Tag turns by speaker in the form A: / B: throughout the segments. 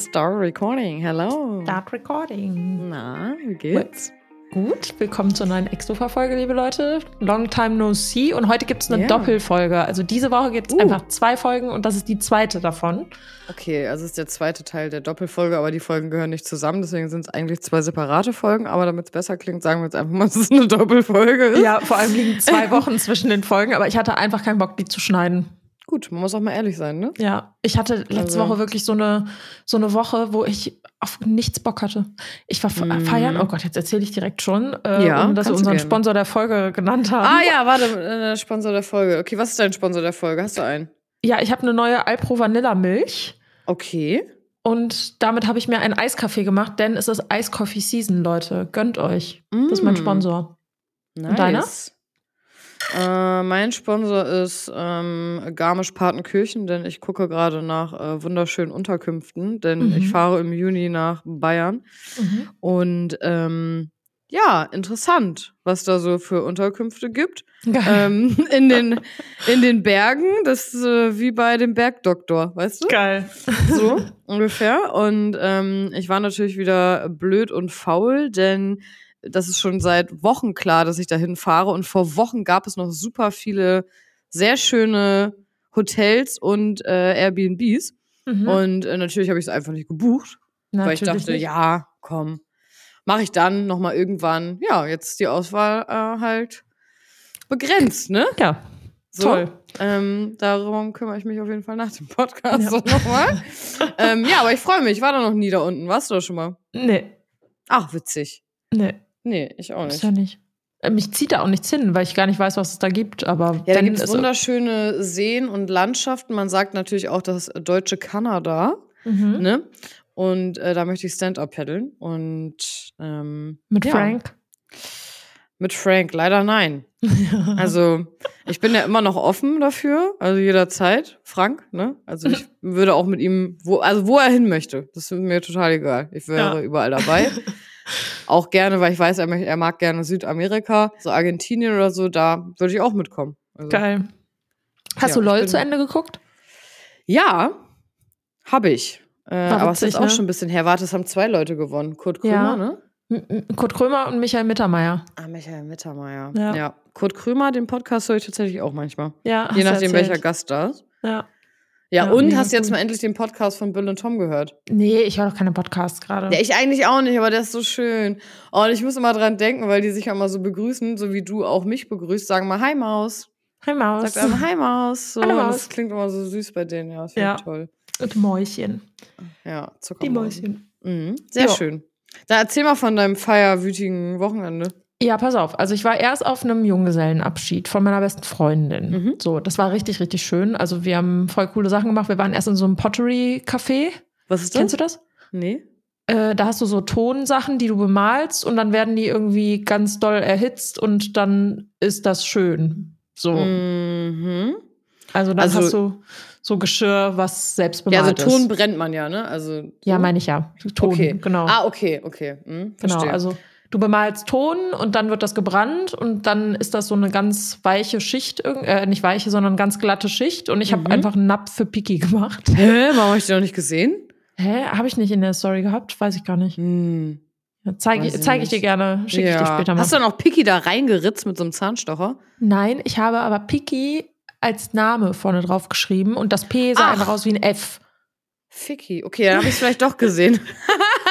A: Start recording. Hello.
B: Start recording.
A: Na, wie geht's?
B: Gut, willkommen zur neuen Extra-Folge, liebe Leute. Long time no see. Und heute gibt es eine
A: Ja.
B: Doppelfolge. Also diese Woche gibt es
A: Uh.
B: einfach zwei Folgen und das ist die zweite davon.
A: Okay, also es ist der zweite Teil der Doppelfolge, aber die Folgen gehören nicht zusammen, deswegen sind es eigentlich zwei separate Folgen. Aber damit es besser klingt, sagen wir jetzt einfach mal, dass es eine Doppelfolge ist.
B: Ja, vor allem liegen zwei Wochen zwischen den Folgen, aber ich hatte einfach keinen Bock, die zu schneiden.
A: Gut, man muss auch mal ehrlich sein, ne?
B: Ja, ich hatte letzte
A: Also-
B: Woche wirklich so eine, so eine Woche, wo ich auf nichts Bock hatte. Ich war
A: Mhm.
B: feiern, oh Gott, jetzt erzähle ich direkt schon, äh,
A: Ja,
B: dass wir unseren. Sponsor der Folge genannt haben.
A: Ah ja, warte, äh, Sponsor der Folge. Okay, was ist dein Sponsor der Folge? Hast du einen?
B: Ja, ich habe eine neue Alpro Vanilla Milch.
A: Okay.
B: Und damit habe ich mir einen Eiskaffee gemacht, denn es ist Eiskoffee Season, Leute. Gönnt euch. Das ist mein
A: Mm.
B: Sponsor.
A: Nice.
B: deiner?
A: Äh, mein Sponsor ist ähm, Garmisch-Partenkirchen, denn ich gucke gerade nach äh, wunderschönen Unterkünften, denn
B: Mhm.
A: ich fahre im Juni nach Bayern. Und ähm, ja, interessant, was da so für Unterkünfte gibt. Ähm, in, den, in den Bergen, das ist äh, wie bei dem Bergdoktor, weißt du?
B: Geil.
A: So ungefähr. Und ähm, ich war natürlich wieder blöd und faul, denn das ist schon seit Wochen klar, dass ich dahin fahre. Und vor Wochen gab es noch super viele sehr schöne Hotels und äh, Airbnbs.
B: Mhm.
A: Und äh, natürlich habe ich es einfach nicht gebucht, weil ich
B: Natürlich
A: dachte,
B: nicht.
A: ja, komm, mache ich dann noch mal irgendwann. Ja, jetzt ist die Auswahl äh, halt begrenzt, ne?
B: Ja,
A: So.
B: toll.
A: Ähm, darum kümmere ich mich auf jeden Fall nach dem Podcast
B: Ja.
A: nochmal. ähm, ja, aber ich freue mich. Ich war da noch nie da unten. Warst du da schon mal?
B: Nee,
A: Ach, witzig.
B: nee,
A: Nee, ich auch
B: ist
A: nicht.
B: ja nicht. Äh, Mich zieht da auch nichts hin, weil ich gar nicht weiß, was es da gibt. Aber
A: Ja, da gibt es
B: es-
A: wunderschöne Seen und Landschaften. Man sagt natürlich auch das deutsche Kanada.
B: Mhm.
A: Ne? Und äh, da möchte ich Stand-up paddeln. Und ähm,
B: Mit
A: ja.
B: Frank.
A: Mit Frank, leider nein. Also, ich bin ja immer noch offen dafür, also jederzeit, Frank, ne? Also ich würde auch mit ihm, wo, also wo er hin möchte, das ist mir total egal. Ich wäre
B: Ja.
A: überall dabei. auch gerne, weil ich weiß, er, er mag gerne Südamerika, so Argentinien oder so, da würde ich auch mitkommen. Also,
B: Geil. Hast
A: Ja,
B: du LOL zu Ende geguckt?
A: Ja, habe ich. Äh, aber es ist auch
B: ne?
A: schon ein bisschen her. Warte, es haben zwei Leute gewonnen. Kurt Krömer,
B: Ja.
A: ne?
B: M- M- Kurt Krömer und Michael Mittermeier.
A: Ah, Michael Mittermeier.
B: Ja.
A: ja. Kurt Krömer, den Podcast höre ich tatsächlich auch manchmal.
B: Ja,
A: Je nachdem,
B: erzählt.
A: welcher Gast da ist.
B: Ja.
A: Ja,
B: Ja,
A: und hast du jetzt mal endlich den Podcast von Bill und Tom gehört?
B: Nee, ich höre doch keine Podcasts gerade.
A: Ja, ich eigentlich auch nicht, aber der ist so schön. Oh, und ich muss immer dran denken, weil die sich ja immer so begrüßen, so wie du auch mich begrüßt, sagen mal Hi Maus.
B: Hi Maus.
A: Sagt einmal Hi Maus. So,
B: Hallo,
A: und
B: Maus.
A: Das klingt immer so süß bei denen, ja. Das
B: Ja.
A: toll.
B: Und Mäuschen.
A: Ja,
B: Die
A: Zuckermäuschen.
B: Mäuschen.
A: Mhm, sehr
B: Ja.
A: schön. Da erzähl mal von deinem feierwütigen Wochenende.
B: Ja, pass auf. Also ich war erst auf einem Junggesellenabschied von meiner besten Freundin.
A: Mhm.
B: So, das war richtig, richtig schön. Also wir haben voll coole Sachen gemacht. Wir waren erst in so einem Pottery-Café.
A: Was ist das?
B: Kennst du das?
A: Nee.
B: Äh, da hast du so Tonsachen, die du bemalst und dann werden die irgendwie ganz doll erhitzt und dann ist das schön. So.
A: Mhm.
B: Also dann
A: Also-
B: hast du so Geschirr, was selbst
A: Ja,
B: bemalt
A: also Ton
B: ist.
A: brennt man ja, ne? Also
B: Ja,
A: so?
B: meine ich ja. Ton,
A: Okay.
B: genau.
A: Ah, okay, okay. Mhm,
B: Genau,
A: verstehe.
B: also du bemalst Ton und dann wird das gebrannt und dann ist das so eine ganz weiche Schicht, äh, nicht weiche, sondern ganz glatte Schicht und ich habe
A: Mhm.
B: einfach einen Napf für Piki gemacht.
A: Hä? Warum habe ich den noch nicht gesehen?
B: Hä? Habe ich nicht in der Story gehabt? Weiß ich gar nicht.
A: Hm.
B: Ja, Zeige
A: ich
B: zeig ich dir gerne, schicke ich dir später mal.
A: Hast du auch Piki da reingeritzt mit so einem Zahnstocher?
B: Nein, ich habe aber Piki als Name vorne drauf geschrieben und das P sah
A: Ach.
B: einfach aus wie ein F.
A: Ficky. Okay, dann habe ich es vielleicht doch gesehen.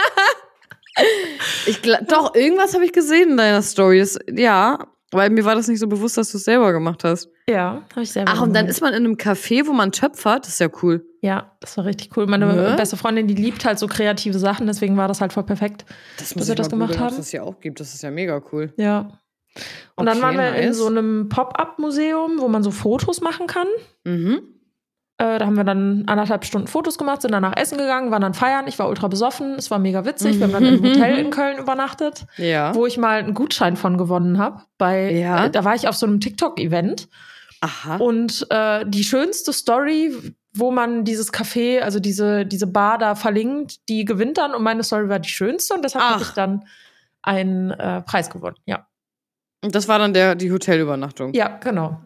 A: ich doch, irgendwas habe ich gesehen in deiner Story. Ja, weil mir war das nicht so bewusst, dass du es selber gemacht hast.
B: Ja, habe ich selber
A: Ach, und dann
B: gemacht.
A: ist man in einem Café, wo man töpfert. Das ist ja cool.
B: Ja, das war richtig cool. Meine
A: Ne?
B: beste Freundin, die liebt halt so kreative Sachen, deswegen war das halt voll perfekt.
A: Das
B: Dass wir das gemacht haben?
A: es das hier auch gibt. Das ist ja mega cool.
B: Ja. Und dann
A: Okay,
B: waren wir in
A: nice.
B: so einem Pop-up-Museum, wo man so Fotos machen kann.
A: Mhm.
B: Äh, da haben wir dann anderthalb Stunden Fotos gemacht, sind danach essen gegangen, waren dann feiern. Ich war ultra besoffen, es war mega witzig. Wir haben dann im Hotel in Köln übernachtet,
A: Ja.
B: wo ich mal einen Gutschein von gewonnen habe. Bei,
A: Ja.
B: äh, da war ich auf so einem TikTok-Event.
A: Aha.
B: Und äh, die schönste Story, wo man dieses Café, also diese, diese Bar da verlinkt, die gewinnt dann. Und meine Story war die schönste und deshalb habe ich dann einen äh, Preis gewonnen. Ja.
A: Und das war dann der, die Hotelübernachtung.
B: Ja, genau.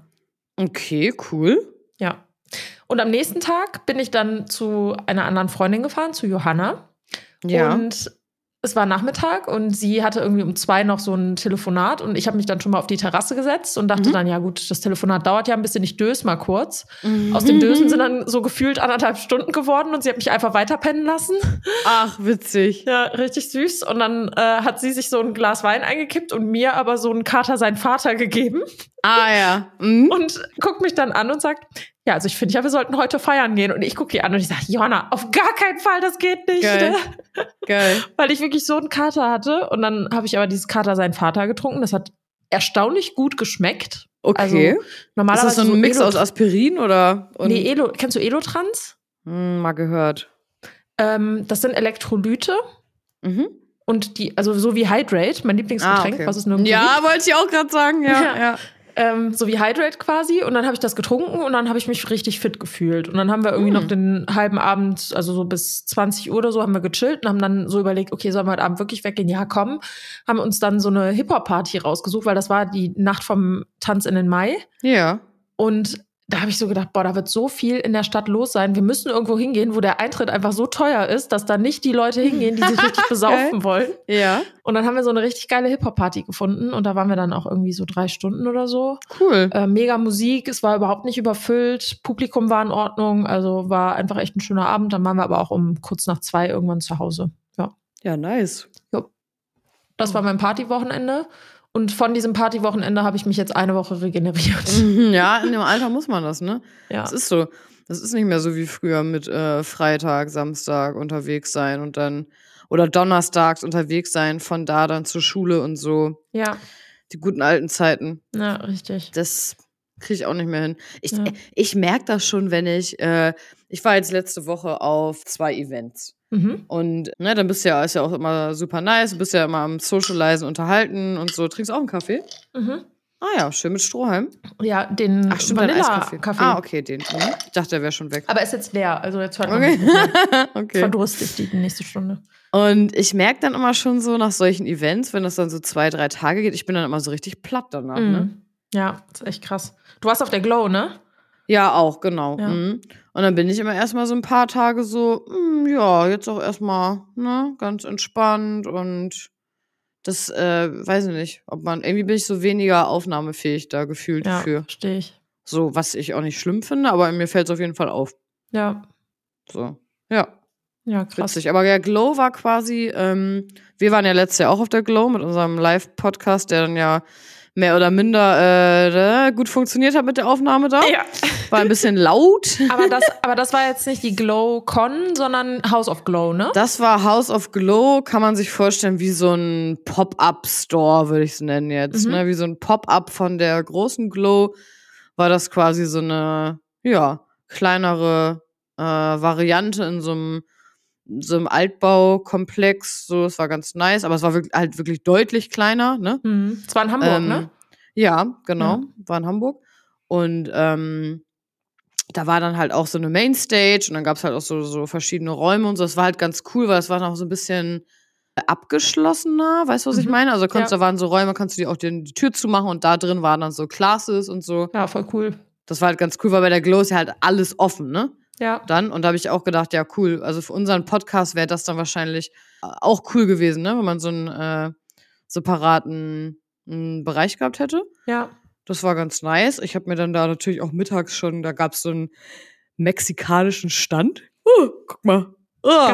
A: Okay, cool.
B: Ja. Und am nächsten Tag bin ich dann zu einer anderen Freundin gefahren, zu Johanna.
A: Ja.
B: Und es war Nachmittag und sie hatte irgendwie um zwei noch so ein Telefonat und ich habe mich dann schon mal auf die Terrasse gesetzt und dachte
A: Mhm.
B: dann, ja gut, das Telefonat dauert ja ein bisschen, ich döse mal kurz. Aus dem Dösen sind dann so gefühlt anderthalb Stunden geworden und sie hat mich einfach weiterpennen lassen.
A: Ach, witzig.
B: Ja, richtig süß. Und dann äh, hat sie sich so ein Glas Wein eingekippt und mir aber so einen Kater sein Vater gegeben
A: Ah ja. Mhm.
B: und guckt mich dann an und sagt, ja, also ich finde ja, wir sollten heute feiern gehen. Und ich gucke die an und ich sage, Johanna, auf gar keinen Fall, das geht nicht.
A: Geil. Geil.
B: Weil ich wirklich so einen Kater hatte. Und dann habe ich aber dieses Kater sein Vater getrunken. Das hat erstaunlich gut geschmeckt.
A: Okay.
B: Also,
A: ist
B: Normalerweise
A: das so ein Mix
B: Elo-
A: aus Aspirin oder? Und,
B: Nee, Elo, kennst du Elotrans?
A: Hm, mal gehört.
B: Ähm, das sind Elektrolyte.
A: Mhm.
B: Und die, also so wie Hydrate, mein Lieblingsgetränk, was es gibt.
A: Ja, wollte ich auch gerade sagen. Ja,
B: Ja.
A: ja.
B: Ähm, so wie Hydrate quasi. Und dann habe ich das getrunken und dann habe ich mich richtig fit gefühlt. Und dann haben wir irgendwie
A: Hm.
B: noch den halben Abend, also so bis 20 Uhr oder so, haben wir gechillt und haben dann so überlegt, okay, sollen wir heute Abend wirklich weggehen? Ja, komm. Haben uns dann so eine Hip-Hop-Party rausgesucht, weil das war die Nacht vom Tanz in den Mai.
A: Ja.
B: Und da habe ich so gedacht, boah, da wird so viel in der Stadt los sein. Wir müssen irgendwo hingehen, wo der Eintritt einfach so teuer ist, dass da nicht die Leute hingehen, die sich richtig besaufen wollen.
A: Ja.
B: Und dann haben wir so eine richtig geile Hip-Hop-Party gefunden und da waren wir dann auch irgendwie so drei Stunden oder so.
A: Cool.
B: Äh, mega Musik, es war überhaupt nicht überfüllt, Publikum war in Ordnung, also war einfach echt ein schöner Abend. Dann waren wir aber auch um kurz nach zwei irgendwann zu Hause. Ja,
A: Ja, nice.
B: das war mein Partywochenende. Und von diesem Partywochenende habe ich mich jetzt eine Woche regeneriert.
A: Mhm, Ja, in dem Alter muss man das, ne?
B: Ja.
A: Das ist so. Das ist nicht mehr so wie früher mit äh, Freitag, Samstag unterwegs sein und dann oder donnerstags unterwegs sein, von da dann zur Schule und so.
B: ja,
A: Die guten alten Zeiten.
B: ja, richtig.
A: Das kriege ich auch nicht mehr hin. Ich,
B: Ja.
A: ich merke das schon, wenn ich, äh, ich war jetzt letzte Woche auf zwei Events.
B: Mhm.
A: Und ne, dann bist du ja, ist ja auch immer super nice, du bist ja immer am Socializen unterhalten und so. Trinkst auch einen Kaffee?
B: Mhm.
A: Ah ja, schön mit Strohhalm.
B: Ja, den
A: Ach, stimmt.
B: Vanilla-Kaffee.
A: Ah, okay, den. Mhm. Ich dachte, der wäre schon weg.
B: Aber ist jetzt leer, also jetzt hört man
A: Okay.
B: nicht
A: okay.
B: Verdurstet die nächste Stunde.
A: Und ich merke dann immer schon so nach solchen Events, wenn das dann so zwei, drei Tage geht, ich bin dann immer so richtig platt danach. Ne?
B: Mhm. Ja, ist echt krass. Du warst auf der Glow, ne?
A: Ja, auch, genau.
B: Ja.
A: Mhm. Und dann bin ich immer erstmal so ein paar Tage so, mm, ja, jetzt auch erstmal, ne, ganz entspannt und das, äh, weiß ich nicht, ob man, irgendwie bin ich so weniger aufnahmefähig da gefühlt
B: Ja,
A: für.
B: verstehe ich.
A: So, was ich auch nicht schlimm finde, aber mir fällt es auf jeden Fall auf.
B: Ja,
A: So, ja,
B: ja, krass.
A: witzig. Aber der Glow war quasi, ähm, wir waren ja letztes Jahr auch auf der Glow mit unserem Live-Podcast, der dann ja mehr oder minder äh, gut funktioniert hat mit der Aufnahme da.
B: Ja.
A: War ein bisschen laut.
B: Aber das, aber das war jetzt nicht die Glow-Con, sondern House of Glow, ne?
A: Das war House of Glow, kann man sich vorstellen, wie so ein Pop-up-Store, würde ich es nennen jetzt.
B: Mhm.
A: Ne? Wie so ein Pop-up von der großen Glow war das quasi so eine, ja, kleinere äh, Variante in so einem so einem Altbaukomplex. So, es war ganz nice, aber es war wirklich, halt wirklich deutlich kleiner, ne?
B: Mhm. Es war in Hamburg,
A: Ähm,
B: ne?
A: Ja, genau,
B: Ja.
A: war in Hamburg. Und ähm, da war dann halt auch so eine Mainstage und dann gab es halt auch so, so verschiedene Räume und so. Das war halt ganz cool, weil es war noch so ein bisschen abgeschlossener, weißt du, was ich
B: Mhm.
A: meine? Also konntest,
B: Ja.
A: da waren so Räume, kannst du dir auch die, die Tür zumachen und da drin waren dann so Classes und so.
B: Ja, voll cool.
A: Das war halt ganz cool, weil bei der Glow ist ja halt alles offen, ne?
B: Ja.
A: Dann. Und da habe ich auch gedacht, ja, cool. Also für unseren Podcast wäre das dann wahrscheinlich äh, auch cool gewesen, ne? Wenn man so einen äh, separaten mm, Bereich gehabt hätte.
B: Ja.
A: Das war ganz nice. Ich habe mir dann da natürlich auch mittags schon, da gab es so einen mexikanischen Stand. Oh, guck mal. Oh.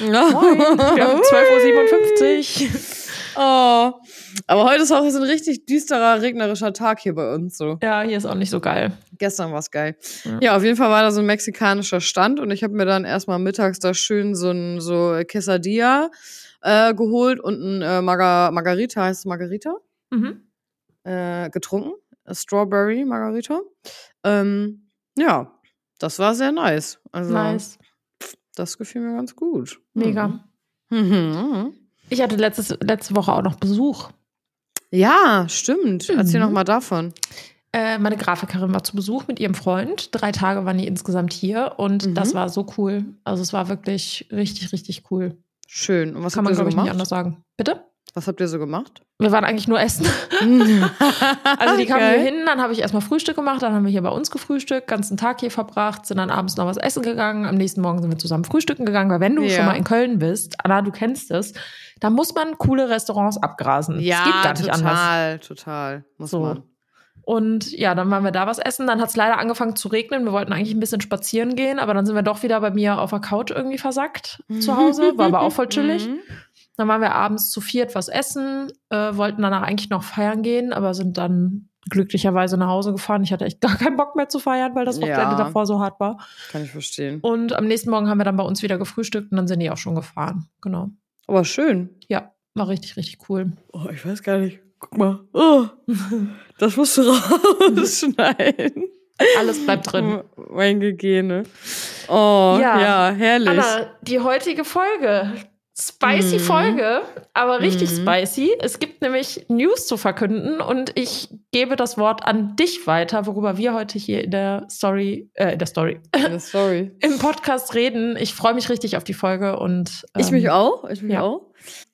B: Moin. Wir haben 12.57 Uhr.
A: Oh. Aber heute ist auch so ein richtig düsterer, regnerischer Tag hier bei uns. So.
B: Ja, hier ist auch nicht so geil.
A: Gestern war es geil.
B: Ja.
A: Ja. auf jeden Fall war da so ein mexikanischer Stand und ich habe mir dann erstmal mittags da schön so ein so Quesadilla äh, geholt und ein äh, Marga Margarita, heißt es Margarita?
B: Mhm.
A: äh, getrunken. Äh, Strawberry Margarita. Ähm, ja, das war sehr nice. Also,
B: Nice.
A: Das gefiel mir ganz gut.
B: Mega.
A: Mhm.
B: Ich hatte letztes, letzte Woche auch noch Besuch.
A: Ja, stimmt. Erzähl
B: Mhm.
A: noch mal davon.
B: Äh, meine Grafikerin war zu Besuch mit ihrem Freund. Drei Tage waren die insgesamt hier und
A: Mhm.
B: das war so cool. Also es war wirklich richtig, richtig cool.
A: Schön. Und was
B: Kann man, glaube ich, nicht
A: gemacht?
B: anders sagen. Bitte?
A: Was habt ihr so gemacht?
B: Wir waren eigentlich nur essen. also die kamen
A: Geil.
B: hier hin, dann habe ich erstmal Frühstück gemacht, dann haben wir hier bei uns gefrühstückt, ganzen Tag hier verbracht, sind dann abends noch was essen gegangen, am nächsten Morgen sind wir zusammen frühstücken gegangen, weil wenn du
A: Ja.
B: schon mal in Köln bist, Anna, du kennst es, da muss man coole Restaurants abgrasen.
A: Ja,
B: es geht gar nicht anders.
A: total, total. Muss
B: So.
A: man.
B: Und ja, dann waren wir da was essen. Dann hat es leider angefangen zu regnen. Wir wollten eigentlich ein bisschen spazieren gehen, aber dann sind wir doch wieder bei mir auf der Couch irgendwie versackt zu Hause. War aber auch voll chillig. Dann waren wir abends zu viert was essen, äh, wollten danach eigentlich noch feiern gehen, aber sind dann glücklicherweise nach Hause gefahren. Ich hatte echt gar keinen Bock mehr zu feiern, weil das Wochenende
A: Ja.
B: davor so hart war.
A: Kann ich verstehen.
B: Und am nächsten Morgen haben wir dann bei uns wieder gefrühstückt und dann sind die auch schon gefahren. Genau.
A: Aber schön.
B: Ja, war richtig, richtig cool.
A: Oh, ich weiß gar nicht. Guck mal. Oh, das musst du rausschneiden.
B: Alles bleibt drin.
A: Mein Gegene. Oh,
B: Ja.
A: ja, herrlich.
B: Anna, die heutige Folge. Spicy
A: Mhm.
B: Folge, aber richtig
A: Mhm.
B: spicy. Es gibt nämlich News zu verkünden und ich gebe das Wort an dich weiter, worüber wir heute hier in der Story, äh, in der Story,
A: Eine Story.
B: im Podcast reden. Ich freue mich richtig auf die Folge und
A: Ich
B: ähm,
A: mich auch. Ich mich
B: ja.
A: auch.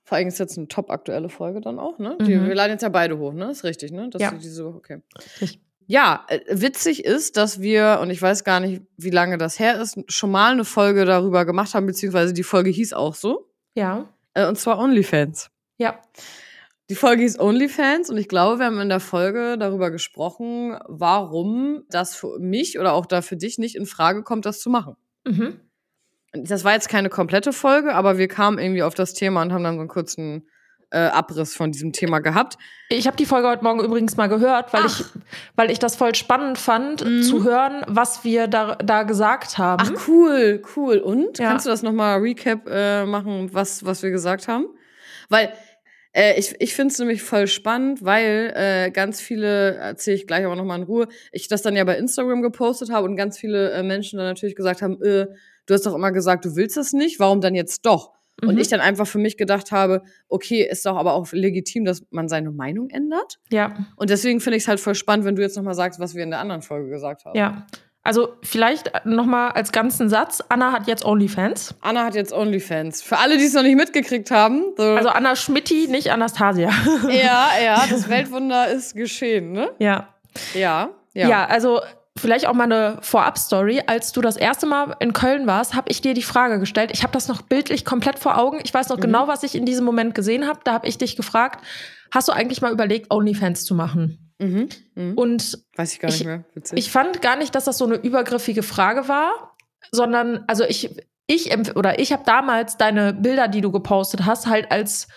A: Vor allem ist jetzt eine top aktuelle Folge dann auch, ne? Die,
B: Mhm.
A: Wir laden jetzt ja beide hoch, ne? Ist richtig, ne? Dass
B: Ja.
A: die diese okay.
B: Richtig.
A: Ja, äh, witzig ist, dass wir, und ich weiß gar nicht, wie lange das her ist, schon mal eine Folge darüber gemacht haben, beziehungsweise die Folge hieß auch so.
B: Ja,
A: Äh, und zwar OnlyFans.
B: ja,
A: Die Folge hieß OnlyFans und ich glaube, wir haben in der Folge darüber gesprochen, warum das für mich oder auch da für dich nicht in Frage kommt, das zu machen.
B: mhm.
A: Das war jetzt keine komplette Folge, aber wir kamen irgendwie auf das Thema und haben dann so einen kurzen äh, Abriss von diesem Thema gehabt.
B: Ich habe die Folge heute Morgen übrigens mal gehört, weil ich, weil ich das voll spannend fand,
A: Mhm.
B: zu hören, was wir da, da gesagt haben.
A: Ach cool, cool. Und
B: Ja.
A: kannst du das nochmal Recap äh, machen, was, was wir gesagt haben? Weil äh, ich, ich finde es nämlich voll spannend, weil äh, ganz viele, erzähle ich gleich aber nochmal in Ruhe, ich das dann ja bei Instagram gepostet habe und ganz viele äh, Menschen dann natürlich gesagt haben, äh, du hast doch immer gesagt, du willst das nicht, warum dann jetzt doch? Und
B: Mhm.
A: ich dann einfach für mich gedacht habe, okay, ist doch aber auch legitim, dass man seine Meinung ändert.
B: ja,
A: Und deswegen finde ich es halt voll spannend, wenn du jetzt nochmal sagst, was wir in der anderen Folge gesagt haben.
B: ja. Also vielleicht nochmal als ganzen Satz. Anna hat jetzt OnlyFans.
A: Anna hat jetzt OnlyFans. Für alle, die es noch nicht mitgekriegt haben. So,
B: Also Anna Schmitti, nicht Anastasia.
A: ja, ja, das Weltwunder ist geschehen, ne?
B: ja.
A: Ja,
B: ja.
A: ja.
B: also vielleicht auch mal eine Vorab-Story. Als du das erste Mal in Köln warst, habe ich dir die Frage gestellt. Ich habe das noch bildlich komplett vor Augen. Ich weiß noch
A: Mhm.
B: genau, was ich in diesem Moment gesehen habe. Da habe ich dich gefragt, hast du eigentlich mal überlegt, OnlyFans zu machen?
A: Mhm. Mhm.
B: Und
A: Weiß ich gar nicht
B: ich-
A: mehr. Witzig.
B: ich fand gar nicht, dass das so eine übergriffige Frage war, sondern also ich ich oder ich habe damals deine Bilder, die du gepostet hast, halt als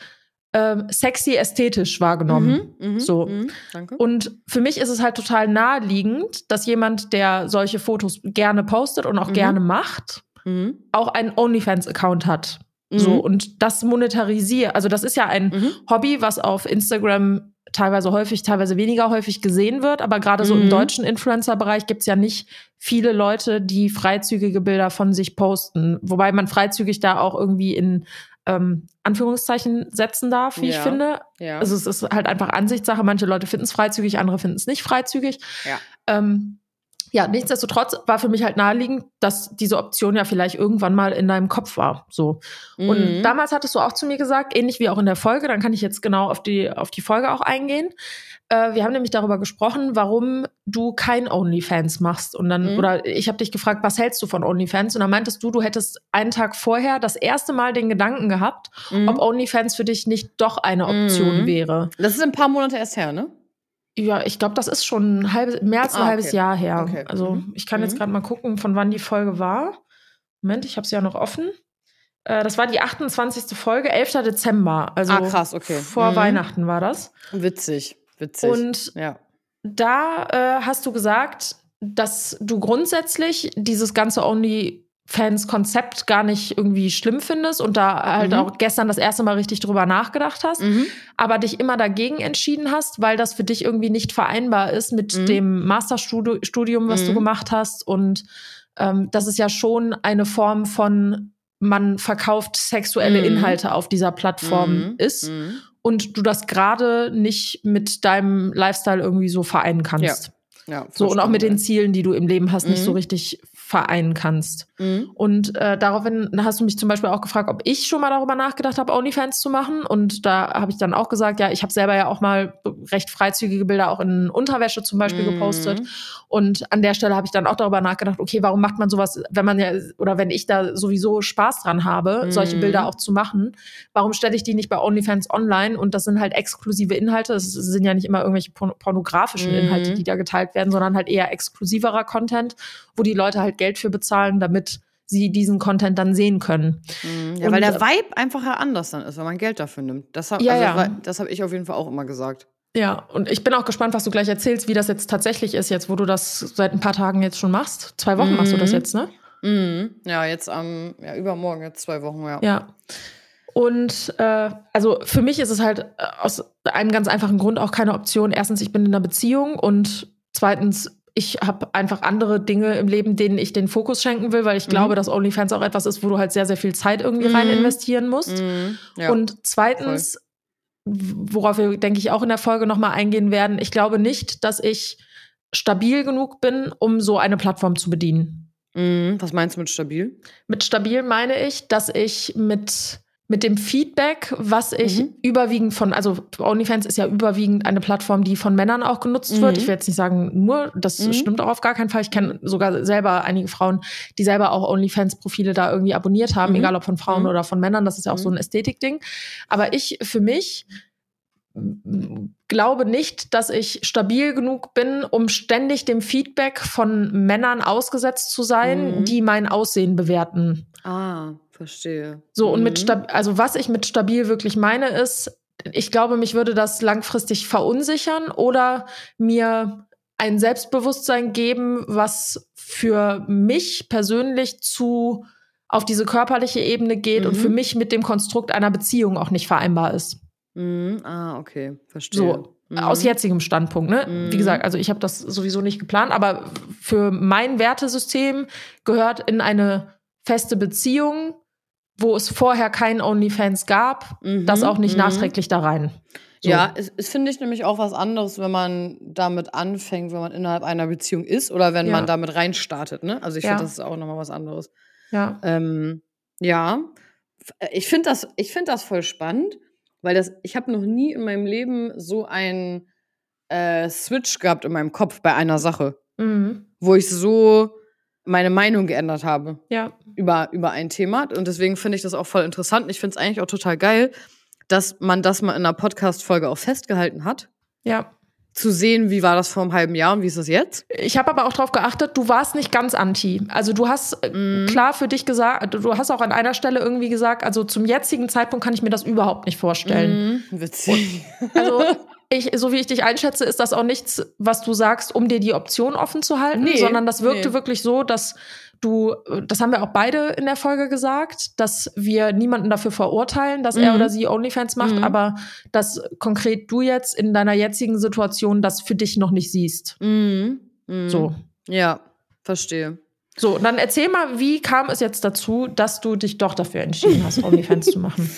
B: ähm, sexy ästhetisch wahrgenommen.
A: mhm. Mhm.
B: So.
A: Mhm. Danke.
B: Und für mich ist es halt total naheliegend, dass jemand, der solche Fotos gerne postet und auch
A: Mhm.
B: gerne macht,
A: Mhm.
B: auch einen OnlyFans-Account hat. So
A: Mhm.
B: und das monetarisiert. Also das ist ja ein
A: Mhm.
B: Hobby, was auf Instagram teilweise häufig, teilweise weniger häufig gesehen wird. Aber gerade so
A: Mhm.
B: im deutschen Influencer-Bereich gibt's ja nicht viele Leute, die freizügige Bilder von sich posten. Wobei man freizügig da auch irgendwie in ähm, Anführungszeichen setzen darf, wie ich
A: Ja.
B: finde.
A: Ja.
B: Also es ist halt einfach Ansichtssache. Manche Leute finden es freizügig, andere finden es nicht freizügig.
A: Ja.
B: Ähm, ja, nichtsdestotrotz war für mich halt naheliegend, dass diese Option ja vielleicht irgendwann mal in deinem Kopf war. So. Und
A: Mhm.
B: damals hattest du auch zu mir gesagt, ähnlich wie auch in der Folge, dann kann ich jetzt genau auf die, auf die Folge auch eingehen. Äh, wir haben nämlich darüber gesprochen, warum du kein OnlyFans machst. Und dann,
A: Mhm.
B: oder ich habe dich gefragt, was hältst du von OnlyFans? Und dann meintest du, du hättest einen Tag vorher das erste Mal den Gedanken gehabt,
A: Mhm.
B: ob OnlyFans für dich nicht doch eine Option
A: Mhm.
B: wäre.
A: Das ist ein paar Monate erst her, ne?
B: Ja, ich glaube, das ist schon ein halbes, mehr als ein
A: Ah,
B: halbes
A: okay.
B: Jahr her.
A: Okay.
B: Also
A: Mhm.
B: ich kann jetzt
A: Mhm.
B: gerade mal gucken, von wann die Folge war. Moment, ich habe sie ja noch offen. Äh, das war die 28. Folge, 11. Dezember. Also
A: ah, krass, okay.
B: vor
A: Mhm.
B: Weihnachten war das.
A: Witzig, witzig.
B: Und
A: ja.
B: da äh, hast du gesagt, dass du grundsätzlich dieses ganze OnlyFans-Konzept gar nicht irgendwie schlimm findest und da halt
A: Mhm.
B: auch gestern das erste Mal richtig drüber nachgedacht hast
A: Mhm.
B: aber dich immer dagegen entschieden hast, weil das für dich irgendwie nicht vereinbar ist mit
A: Mhm.
B: dem Masterstudium, was du
A: Mhm.
B: gemacht hast. Und ähm, das ist ja schon eine Form von, man verkauft sexuelle
A: Mhm.
B: Inhalte auf dieser Plattform
A: Mhm.
B: ist. Und du das gerade nicht mit deinem Lifestyle irgendwie so vereinen kannst.
A: Ja,
B: So, und auch mit den Zielen, die du im Leben hast, nicht
A: Mhm.
B: so richtig vereinen kannst.
A: Mhm.
B: Und äh, daraufhin hast du mich zum Beispiel auch gefragt, ob ich schon mal darüber nachgedacht habe, OnlyFans zu machen. Und da habe ich dann auch gesagt, ja, ich habe selber ja auch mal recht freizügige Bilder auch in Unterwäsche zum Beispiel
A: Mhm.
B: gepostet. Und an der Stelle habe ich dann auch darüber nachgedacht, okay, warum macht man sowas, wenn man ja, oder wenn ich da sowieso Spaß dran habe, solche
A: Mhm.
B: Bilder auch zu machen, warum stelle ich die nicht bei OnlyFans online? Und das sind halt exklusive Inhalte. Es sind ja nicht immer irgendwelche porn pornografischen
A: Mhm.
B: Inhalte, die da geteilt werden, sondern halt eher exklusiverer Content, wo die Leute halt Geld für bezahlen, damit sie diesen Content dann sehen können.
A: Mhm. Ja,
B: Und-
A: weil der Vibe einfach ja anders dann ist, wenn man Geld dafür nimmt. Das habe
B: Ja,
A: also,
B: ja.
A: das hab ich auf jeden Fall auch immer gesagt.
B: Ja, und ich bin auch gespannt, was du gleich erzählst, wie das jetzt tatsächlich ist, jetzt wo du das seit ein paar Tagen jetzt schon machst. Zwei Wochen machst du das
A: Mhm.
B: jetzt, ne?
A: Mhm. Ja, jetzt am, ja, übermorgen, jetzt zwei Wochen, ja.
B: Ja. Und äh, also für mich ist es halt äh, aus einem ganz einfachen Grund auch keine Option. Erstens, ich bin in einer Beziehung und zweitens, ich habe einfach andere Dinge im Leben, denen ich den Fokus schenken will, weil ich
A: Mhm.
B: glaube, dass OnlyFans auch etwas ist, wo du halt sehr, sehr viel Zeit irgendwie rein
A: Mhm.
B: investieren musst.
A: Mhm. ja.
B: Und zweitens, worauf wir, denke ich, auch in der Folge nochmal eingehen werden, ich glaube nicht, dass ich stabil genug bin, um so eine Plattform zu bedienen.
A: Mhm. Was meinst du mit stabil?
B: Mit stabil meine ich, dass ich mit, mit dem Feedback, was ich
A: Mhm.
B: überwiegend von, also OnlyFans ist ja überwiegend eine Plattform, die von Männern auch genutzt
A: Mhm.
B: wird. Ich will jetzt nicht sagen nur, das
A: Mhm.
B: stimmt auch auf gar keinen Fall. Ich kenne sogar selber einige Frauen, die selber auch OnlyFans-Profile da irgendwie abonniert haben,
A: Mhm.
B: egal ob von Frauen
A: Mhm.
B: oder von Männern. Das ist ja auch
A: Mhm.
B: so ein Ästhetikding. Aber ich für mich glaube nicht, dass ich stabil genug bin, um ständig dem Feedback von Männern ausgesetzt zu sein,
A: Mhm.
B: die mein Aussehen bewerten.
A: Ah, verstehe.
B: So, und mit
A: Mhm.
B: stab also was ich mit stabil wirklich meine, ist, ich glaube, mich würde das langfristig verunsichern oder mir ein Selbstbewusstsein geben, was für mich persönlich zu auf diese körperliche Ebene geht und
A: Mhm.
B: für mich mit dem Konstrukt einer Beziehung auch nicht vereinbar ist.
A: Mhm. Ah, okay, verstehe.
B: So,
A: Mhm.
B: aus jetzigem Standpunkt, ne?
A: Mhm.
B: Wie gesagt, also ich habe das sowieso nicht geplant, aber für mein Wertesystem gehört in eine feste Beziehung, wo es vorher kein OnlyFans gab,
A: Mhm.
B: das auch nicht
A: Mhm.
B: nachträglich da rein. So.
A: Ja, es, es finde ich nämlich auch was anderes, wenn man damit anfängt, wenn man innerhalb einer Beziehung ist oder wenn
B: Ja.
A: man damit reinstartet, ne? Also ich
B: Ja.
A: finde, das ist auch nochmal was anderes.
B: ja.
A: Ähm, ja, äh, ich finde das, ich finde das voll spannend, weil das, ich habe noch nie in meinem Leben so einen äh, Switch gehabt in meinem Kopf bei einer Sache,
B: Mhm.
A: wo ich so meine Meinung geändert habe
B: Ja.
A: über, über ein Thema. Und deswegen finde ich das auch voll interessant. Ich finde es eigentlich auch total geil, dass man das mal in einer Podcast-Folge auch festgehalten hat.
B: Ja.
A: Zu sehen, wie war das vor einem halben Jahr und wie ist das jetzt?
B: Ich habe aber auch darauf geachtet, du warst nicht ganz anti. Also du hast
A: Mhm.
B: klar für dich gesagt, du hast auch an einer Stelle irgendwie gesagt, also zum jetzigen Zeitpunkt kann ich mir das überhaupt nicht vorstellen.
A: Mhm. Witzig.
B: Also ich, so wie ich dich einschätze, ist das auch nichts, was du sagst, um dir die Option offen zu halten,
A: Nee,
B: sondern das wirkte
A: nee.
B: wirklich so, dass du, das haben wir auch beide in der Folge gesagt, dass wir niemanden dafür verurteilen, dass er
A: Mhm.
B: oder sie OnlyFans macht,
A: Mhm.
B: aber dass konkret du jetzt in deiner jetzigen Situation das für dich noch nicht siehst.
A: Mhm. Mhm.
B: So.
A: Ja, verstehe.
B: So, dann erzähl mal, wie kam es jetzt dazu, dass du dich doch dafür entschieden hast, OnlyFans zu machen?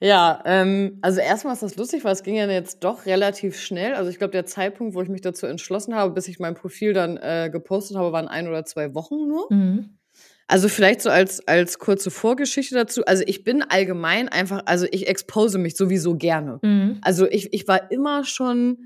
A: Ja, ähm, also erstmal ist das lustig, weil es ging ja jetzt doch relativ schnell. Also ich glaube, der Zeitpunkt, wo ich mich dazu entschlossen habe, bis ich mein Profil dann äh, gepostet habe, waren ein oder zwei Wochen nur.
B: Mhm.
A: Also vielleicht so als, als kurze Vorgeschichte dazu. Also ich bin allgemein einfach, also ich expose mich sowieso gerne.
B: Mhm.
A: Also ich, ich war immer schon,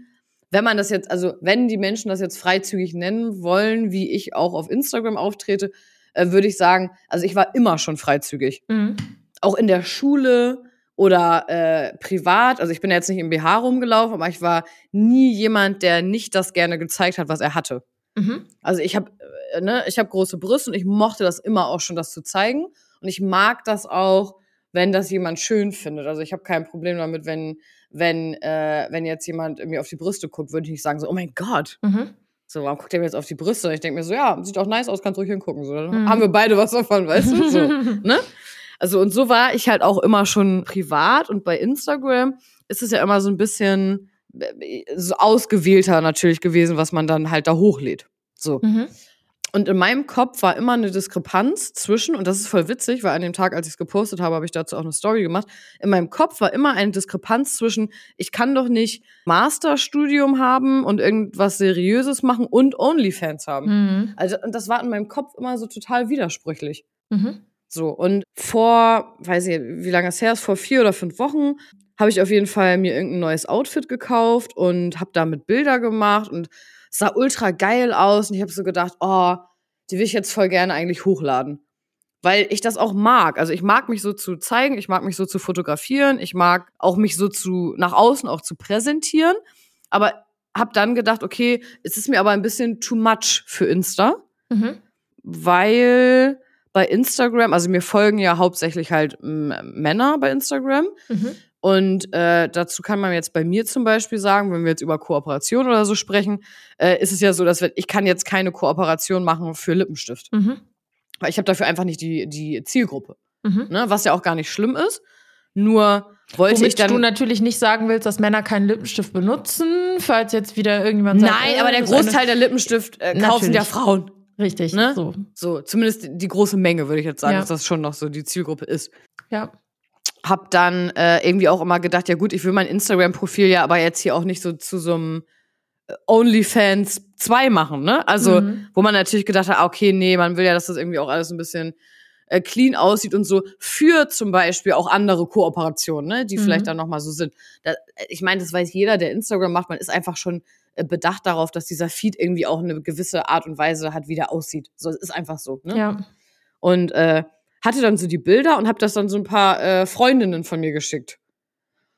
A: wenn man das jetzt, also wenn die Menschen das jetzt freizügig nennen wollen, wie ich auch auf Instagram auftrete, äh, würde ich sagen, also ich war immer schon freizügig.
B: Mhm.
A: Auch in der Schule oder äh, privat. Also ich bin jetzt nicht im BH rumgelaufen, aber ich war nie jemand, der nicht das gerne gezeigt hat, was er hatte.
B: Mhm.
A: Also ich habe äh, ne, ich habe große Brüste und ich mochte das immer auch schon, das zu zeigen. Und ich mag das auch, wenn das jemand schön findet. Also ich habe kein Problem damit, wenn wenn äh, wenn jetzt jemand mir auf die Brüste guckt, würde ich nicht sagen so, oh mein Gott,
B: Mhm.
A: so warum guckt der mir jetzt auf die Brüste? Und ich denke mir so, ja, sieht auch nice aus, kannst ruhig hingucken. So, dann
B: Mhm.
A: haben wir beide was davon, weißt du? So, ne? Also und so war ich halt auch immer schon privat und bei Instagram ist es ja immer so ein bisschen äh, so ausgewählter natürlich gewesen, was man dann halt da hochlädt. So.
B: Mhm.
A: Und in meinem Kopf war immer eine Diskrepanz zwischen, und das ist voll witzig, weil an dem Tag, als ich es gepostet habe, habe ich dazu auch eine Story gemacht. In meinem Kopf war immer eine Diskrepanz zwischen, ich kann doch nicht Masterstudium haben und irgendwas Seriöses machen und OnlyFans haben. Mhm. Also, und das war in meinem Kopf immer so total widersprüchlich. Mhm. So, und vor, weiß ich, wie lange es her ist, vor vier oder fünf Wochen habe ich auf jeden Fall mir irgendein neues Outfit gekauft und habe damit Bilder gemacht und sah ultra geil aus und ich habe so gedacht, oh, die will ich jetzt voll gerne eigentlich hochladen. Weil ich das auch mag. Also ich mag mich so zu zeigen, ich mag mich so zu fotografieren, ich mag auch mich so zu nach außen auch zu präsentieren. Aber habe dann gedacht, okay, es ist mir aber ein bisschen too much für Insta, mhm. weil bei Instagram, also mir folgen ja hauptsächlich halt Männer bei Instagram. Mhm. Und äh, dazu kann man jetzt bei mir zum Beispiel sagen, wenn wir jetzt über Kooperation oder so sprechen, äh, ist es ja so, dass wir, ich kann jetzt keine Kooperation machen für Lippenstift. Mhm. Weil ich habe dafür einfach nicht die, die Zielgruppe. Mhm. Ne? Was ja auch gar nicht schlimm ist. Nur wollte
B: Womit
A: ich dann.
B: du natürlich nicht sagen willst, dass Männer keinen Lippenstift benutzen, falls jetzt wieder irgendjemand
A: sagt. Nein, aber der Großteil der Lippenstift äh, kaufen ja Frauen.
B: Richtig.
A: Ne? So. so, zumindest die große Menge, würde ich jetzt sagen, ja. dass das schon noch so die Zielgruppe ist.
B: Ja
A: hab dann äh, irgendwie auch immer gedacht, ja gut, ich will mein Instagram-Profil ja aber jetzt hier auch nicht so zu so einem äh, OnlyFans 2 machen, ne? Also, mhm. wo man natürlich gedacht hat, ah, okay, nee, man will ja, dass das irgendwie auch alles ein bisschen äh, clean aussieht und so für zum Beispiel auch andere Kooperationen, ne, die mhm. vielleicht dann nochmal so sind. Da, ich meine, das weiß jeder, der Instagram macht, man ist einfach schon äh, bedacht darauf, dass dieser Feed irgendwie auch eine gewisse Art und Weise hat, wie der aussieht. So, es ist einfach so, ne?
B: Ja.
A: Und äh, hatte dann so die Bilder und habe das dann so ein paar äh, Freundinnen von mir geschickt.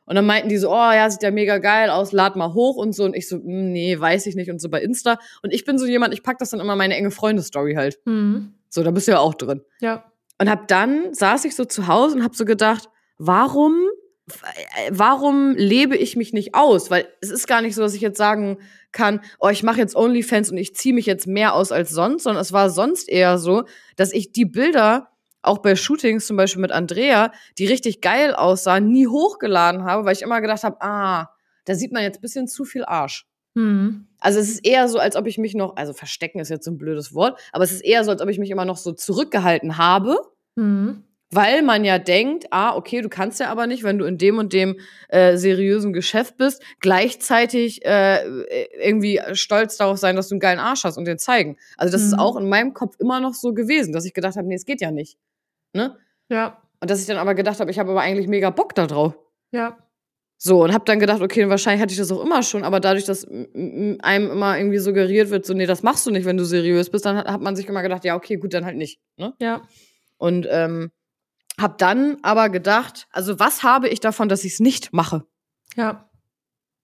A: Und dann meinten die so, oh ja, sieht ja mega geil aus, lad mal hoch und so. Und ich so, hm, nee, weiß ich nicht und so bei Insta. Und ich bin so jemand, ich pack das dann immer meine enge Freunde-Story halt. Mhm. So, da bist du ja auch drin.
B: Ja.
A: Und hab dann, saß ich so zu Hause und hab so gedacht, warum, warum lebe ich mich nicht aus? Weil es ist gar nicht so, dass ich jetzt sagen kann, oh, ich mache jetzt OnlyFans und ich ziehe mich jetzt mehr aus als sonst, sondern es war sonst eher so, dass ich die Bilder auch bei Shootings zum Beispiel mit Andrea, die richtig geil aussahen, nie hochgeladen habe, weil ich immer gedacht habe, ah, da sieht man jetzt bisschen zu viel Arsch. Mhm. Also es ist eher so, als ob ich mich noch, also verstecken ist jetzt so ein blödes Wort, aber es ist eher so, als ob ich mich immer noch so zurückgehalten habe. Mhm. Weil man ja denkt, ah, okay, du kannst ja aber nicht, wenn du in dem und dem äh, seriösen Geschäft bist, gleichzeitig äh, irgendwie stolz darauf sein, dass du einen geilen Arsch hast und den zeigen. Also das mhm. ist auch in meinem Kopf immer noch so gewesen, dass ich gedacht habe, nee, es geht ja nicht. Ne?
B: Ja.
A: Und dass ich dann aber gedacht habe, ich habe aber eigentlich mega Bock da drauf.
B: Ja.
A: So, und habe dann gedacht, okay, wahrscheinlich hatte ich das auch immer schon, aber dadurch, dass einem immer irgendwie suggeriert wird, so, nee, das machst du nicht, wenn du seriös bist, dann hat, hat man sich immer gedacht, ja, okay, gut, dann halt nicht. Ne?
B: Ja.
A: Und ähm, hab dann aber gedacht, also was habe ich davon, dass ich es nicht mache?
B: Ja.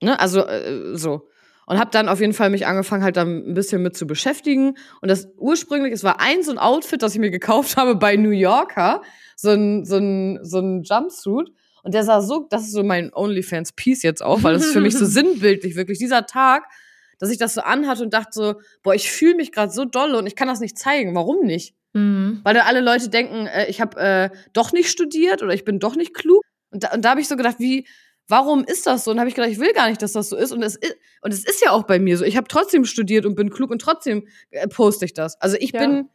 A: Ne? Also äh, so und habe dann auf jeden Fall mich angefangen halt dann ein bisschen mit zu beschäftigen und das ursprünglich es war ein so ein Outfit, das ich mir gekauft habe bei New Yorker, so ein so ein so ein Jumpsuit und der sah so, das ist so mein OnlyFans Piece jetzt auch, weil das ist für mich so sinnbildlich wirklich dieser Tag, dass ich das so anhatte und dachte so, boah, ich fühle mich gerade so doll und ich kann das nicht zeigen, warum nicht? Mhm. Weil da alle Leute denken, äh, ich habe äh, doch nicht studiert oder ich bin doch nicht klug. Und da, und da habe ich so gedacht, wie, warum ist das so? Und habe ich gedacht, ich will gar nicht, dass das so ist. Und es ist, und es ist ja auch bei mir so. Ich habe trotzdem studiert und bin klug und trotzdem äh, poste ich das. Also ich ja. bin,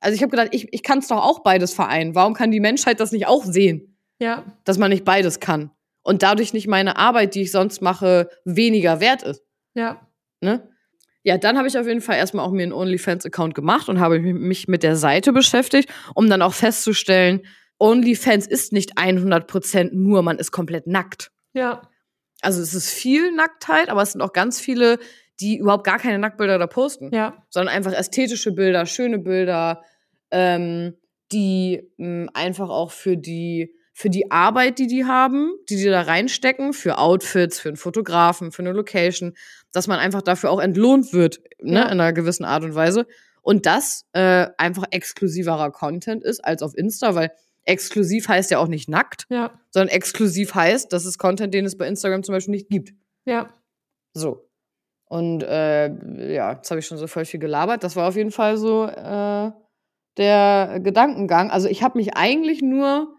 A: also ich habe gedacht, ich, ich kann es doch auch beides vereinen. Warum kann die Menschheit das nicht auch sehen?
B: Ja.
A: Dass man nicht beides kann. Und dadurch nicht meine Arbeit, die ich sonst mache, weniger wert ist.
B: Ja.
A: Ne? Ja, dann habe ich auf jeden Fall erstmal auch mir einen OnlyFans-Account gemacht und habe mich mit der Seite beschäftigt, um dann auch festzustellen, OnlyFans ist nicht 100% nur, man ist komplett nackt.
B: Ja.
A: Also es ist viel Nacktheit, aber es sind auch ganz viele, die überhaupt gar keine Nacktbilder da posten.
B: Ja.
A: Sondern einfach ästhetische Bilder, schöne Bilder, ähm, die mh, hm, einfach auch für die für die Arbeit, die die haben, die die da reinstecken, für Outfits, für einen Fotografen, für eine Location, dass man einfach dafür auch entlohnt wird, ne, ja. in einer gewissen Art und Weise. Und das äh, einfach exklusiverer Content ist als auf Insta, weil exklusiv heißt ja auch nicht nackt,
B: ja.
A: sondern exklusiv heißt, das ist Content, den es bei Instagram zum Beispiel nicht gibt.
B: Ja.
A: So. Und äh, ja, jetzt habe ich schon so voll viel gelabert. Das war auf jeden Fall so äh, der Gedankengang. Also ich habe mich eigentlich nur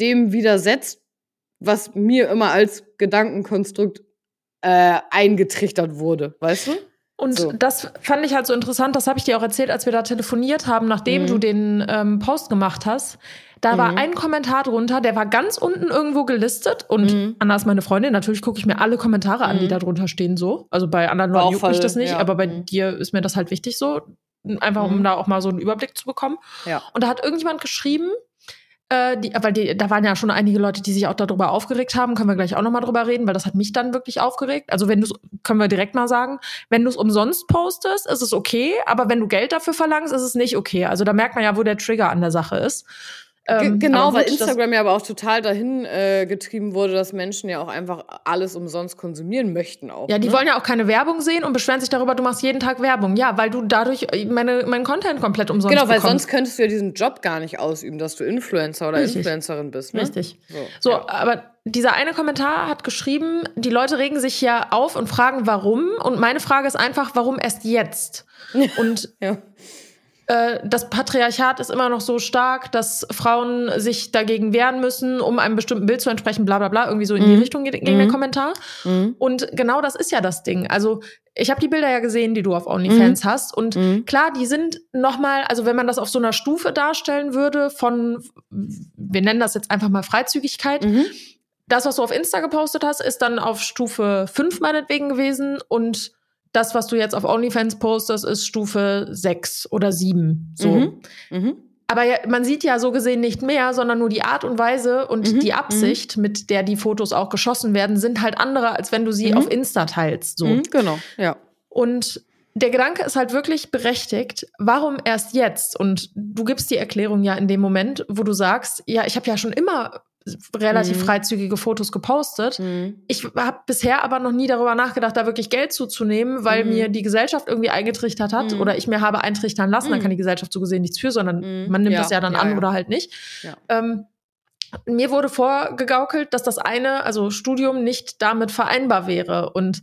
A: dem widersetzt, was mir immer als Gedankenkonstrukt äh, eingetrichtert wurde, weißt du?
B: Und
A: So.
B: das fand ich halt so interessant, das habe ich dir auch erzählt, als wir da telefoniert haben, nachdem
A: Mhm.
B: du den ähm, Post gemacht hast. Da war
A: Mhm.
B: ein Kommentar drunter, der war ganz unten irgendwo gelistet. Und
A: Mhm.
B: Anna ist meine Freundin, natürlich gucke ich mir alle Kommentare an, die
A: Mhm.
B: da drunter stehen, so. Also bei anderen
A: War
B: Leuten juckt mich das nicht,
A: ja.
B: aber bei
A: Mhm.
B: dir ist mir das halt wichtig so. Einfach um
A: Mhm.
B: da auch mal so einen Überblick zu bekommen.
A: Ja.
B: Und da hat irgendjemand geschrieben, äh, die, weil die, da waren ja schon einige Leute, die sich auch darüber aufgeregt haben, können wir gleich auch nochmal drüber reden, weil das hat mich dann wirklich aufgeregt. Also wenn du können wir direkt mal sagen, wenn du es umsonst postest, ist es okay, aber wenn du Geld dafür verlangst, ist es nicht okay. Also da merkt man ja, wo der Trigger an der Sache ist. Ähm,
A: genau, weil Instagram ja aber auch total dahin äh, getrieben wurde, dass Menschen ja auch einfach alles umsonst konsumieren möchten auch.
B: Ja, die
A: ne?
B: wollen ja auch keine Werbung sehen und beschweren sich darüber, du machst jeden Tag Werbung. Ja, weil du dadurch äh, meine, mein Content komplett umsonst
A: Genau, weil
B: bekommst.
A: sonst könntest du ja diesen Job gar nicht ausüben, dass du Influencer oder
B: Richtig.
A: Influencerin bist. Ne?
B: Richtig.
A: So,
B: So,
A: ja.
B: aber dieser eine Kommentar hat geschrieben, die Leute regen sich ja auf und fragen, warum. Und meine Frage ist einfach, warum erst jetzt? Und
A: ja.
B: Äh, das Patriarchat ist immer noch so stark, dass Frauen sich dagegen wehren müssen, um einem bestimmten Bild zu entsprechen, bla bla bla. Irgendwie so in die
A: Mhm.
B: Richtung geht, ging der
A: Mhm.
B: Kommentar.
A: Mhm.
B: Und genau das ist ja das Ding. Also ich habe die Bilder ja gesehen, die du auf OnlyFans hast. Und
A: Mhm.
B: klar, die sind noch mal, also wenn man das auf so einer Stufe darstellen würde von, wir nennen das jetzt einfach mal Freizügigkeit,
A: Mhm.
B: das, was du auf Insta gepostet hast, ist dann auf Stufe 5 meinetwegen gewesen und das, was du jetzt auf OnlyFans postest, ist Stufe 6 oder 7. So.
A: Mhm. Mhm.
B: Aber ja, man sieht ja so gesehen nicht mehr, sondern nur die Art und Weise und
A: Mhm,
B: die Absicht, mit der die Fotos auch geschossen werden, sind halt andere, als wenn du sie
A: Mhm.
B: auf Insta teilst. So.
A: Mhm. Genau, ja.
B: Und der Gedanke ist halt wirklich berechtigt, warum erst jetzt? Und du gibst die Erklärung ja in dem Moment, wo du sagst, ja, ich habe ja schon immer relativ
A: Mhm.
B: freizügige Fotos gepostet.
A: Mhm.
B: Ich habe bisher aber noch nie darüber nachgedacht, da wirklich Geld zuzunehmen, weil
A: Mhm.
B: mir die Gesellschaft irgendwie eingetrichtert hat
A: Mhm.
B: oder ich mir habe eintrichtern lassen. Dann
A: Mhm.
B: kann die Gesellschaft so gesehen nichts für, sondern
A: Mhm.
B: man nimmt
A: Ja,
B: das ja dann
A: ja,
B: an
A: ja.
B: oder halt nicht. Ähm, mir wurde vorgegaukelt, dass das eine, also Studium, nicht damit vereinbar wäre. Und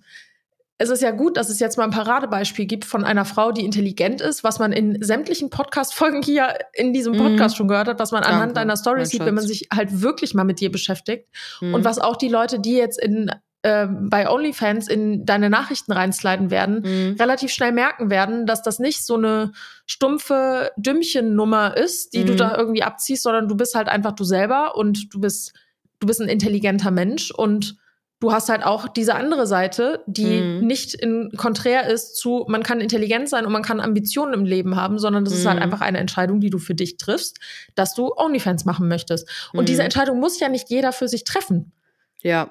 B: es ist ja gut, dass es jetzt mal ein Paradebeispiel gibt von einer Frau, die intelligent ist, was man in sämtlichen Podcast-Folgen hier in diesem
A: Mhm.
B: Podcast schon gehört hat, was man anhand
A: Danke,
B: deiner Story sieht, wenn man
A: Schatz.
B: sich halt wirklich mal mit dir beschäftigt.
A: Mhm.
B: Und was auch die Leute, die jetzt in ähm, bei OnlyFans in deine Nachrichten reinsliden werden,
A: Mhm.
B: relativ schnell merken werden, dass das nicht so eine stumpfe Dümmchen-Nummer ist, die du
A: Mhm.
B: da irgendwie abziehst, sondern du bist halt einfach du selber und du bist, du bist ein intelligenter Mensch und du hast halt auch diese andere Seite, die
A: Mhm.
B: nicht in konträr ist zu, man kann intelligent sein und man kann Ambitionen im Leben haben, sondern das ist halt
A: Mhm.
B: einfach eine Entscheidung, die du für dich triffst, dass du OnlyFans machen möchtest. Und
A: Mhm.
B: diese Entscheidung muss ja nicht jeder für sich treffen.
A: Ja.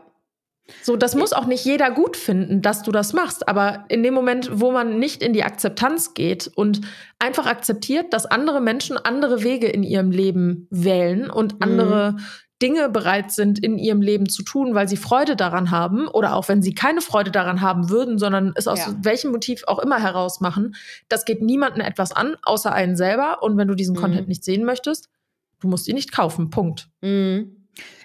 B: So, das muss auch nicht jeder gut finden, dass du das machst. Aber in dem Moment, wo man nicht in die Akzeptanz geht und einfach akzeptiert, dass andere Menschen andere Wege in ihrem Leben wählen und
A: Mhm.
B: andere Dinge bereit sind, in ihrem Leben zu tun, weil sie Freude daran haben oder auch wenn sie keine Freude daran haben würden, sondern es aus
A: Ja.
B: welchem Motiv auch immer heraus machen, das geht niemanden etwas an, außer einen selber. Und wenn du diesen
A: Mhm.
B: Content nicht sehen möchtest, du musst ihn nicht kaufen. Punkt.
A: Mhm.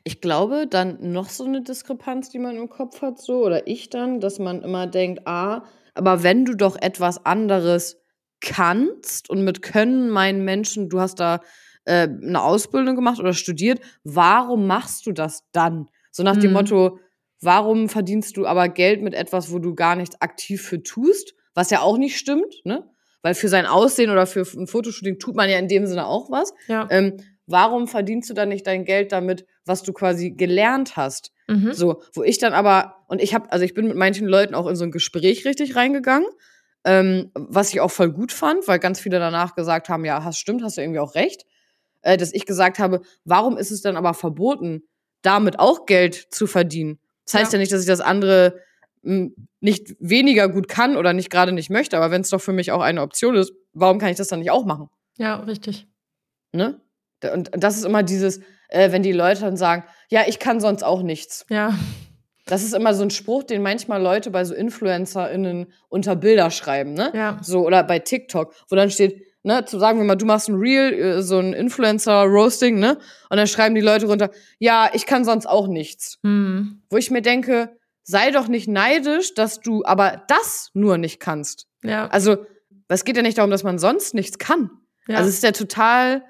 A: Ich glaube, dann noch so eine Diskrepanz, die man im Kopf hat, so, oder ich dann, dass man immer denkt, ah, aber wenn du doch etwas anderes kannst und mit Können meinen Menschen, du hast da äh, eine Ausbildung gemacht oder studiert, warum machst du das dann? So nach dem
B: Mhm.
A: Motto, warum verdienst du aber Geld mit etwas, wo du gar nichts aktiv für tust? Was ja auch nicht stimmt, ne? Weil für sein Aussehen oder für ein Fotoshooting tut man ja in dem Sinne auch was.
B: Ja.
A: Ähm, warum verdienst du dann nicht dein Geld damit, was du quasi gelernt hast?
B: Mhm.
A: So, wo ich dann aber, und ich habe, also ich bin mit manchen Leuten auch in so ein Gespräch richtig reingegangen, ähm, was ich auch voll gut fand, weil ganz viele danach gesagt haben, ja, hast stimmt, hast du irgendwie auch recht, äh, dass ich gesagt habe, warum ist es dann aber verboten, damit auch Geld zu verdienen? Das heißt ja,
B: Ja.
A: nicht, dass ich das andere mh, nicht weniger gut kann oder nicht gerade nicht möchte, aber wenn es doch für mich auch eine Option ist, warum kann ich das dann nicht auch machen?
B: Ja, richtig.
A: Ne? Und das ist immer dieses, äh, wenn die Leute dann sagen, ja, ich kann sonst auch nichts.
B: Ja.
A: Das ist immer so ein Spruch, den manchmal Leute bei so InfluencerInnen unter Bilder schreiben, ne?
B: Ja.
A: So, oder bei TikTok, wo dann steht, ne, zu sagen wir mal, du machst ein Reel, äh, so ein Influencer-Roasting, ne? Und dann schreiben die Leute runter, ja, ich kann sonst auch nichts.
B: Hm.
A: Wo ich mir denke, sei doch nicht neidisch, dass du aber das nur nicht kannst.
B: Ja.
A: Also, es geht ja nicht darum, dass man sonst nichts kann.
B: ja.
A: Also es ist ja total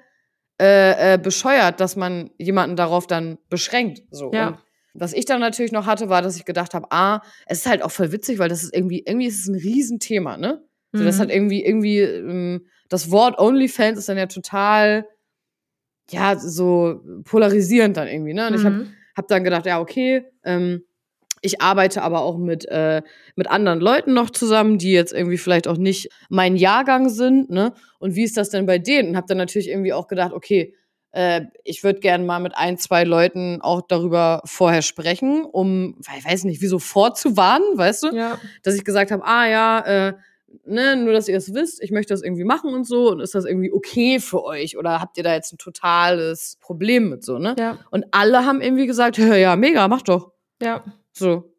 A: äh, äh, bescheuert, dass man jemanden darauf dann beschränkt. So.
B: Ja.
A: Und Was ich dann natürlich noch hatte, war, dass ich gedacht habe, ah, es ist halt auch voll witzig, weil das ist irgendwie, irgendwie ist es ein Riesenthema, ne? So, das
B: Mhm.
A: hat irgendwie, irgendwie, ähm, das Wort OnlyFans ist dann ja total, ja, so polarisierend dann irgendwie, ne? Und ich habe
B: Mhm.
A: hab dann gedacht, ja, okay, ähm, ich arbeite aber auch mit, äh, mit anderen Leuten noch zusammen, die jetzt irgendwie vielleicht auch nicht mein Jahrgang sind, ne? Und wie ist das denn bei denen? Und habe dann natürlich irgendwie auch gedacht, okay, äh, ich würde gerne mal mit ein, zwei Leuten auch darüber vorher sprechen, um, ich weiß nicht, wieso vorzuwarnen, weißt du?
B: Ja.
A: Dass ich gesagt habe, ah ja, äh, ne, nur dass ihr es wisst, ich möchte das irgendwie machen und so, und ist das irgendwie okay für euch? Oder habt ihr da jetzt ein totales Problem mit so, ne?
B: Ja.
A: Und alle haben irgendwie gesagt, ja, ja, mega, mach doch.
B: Ja.
A: So.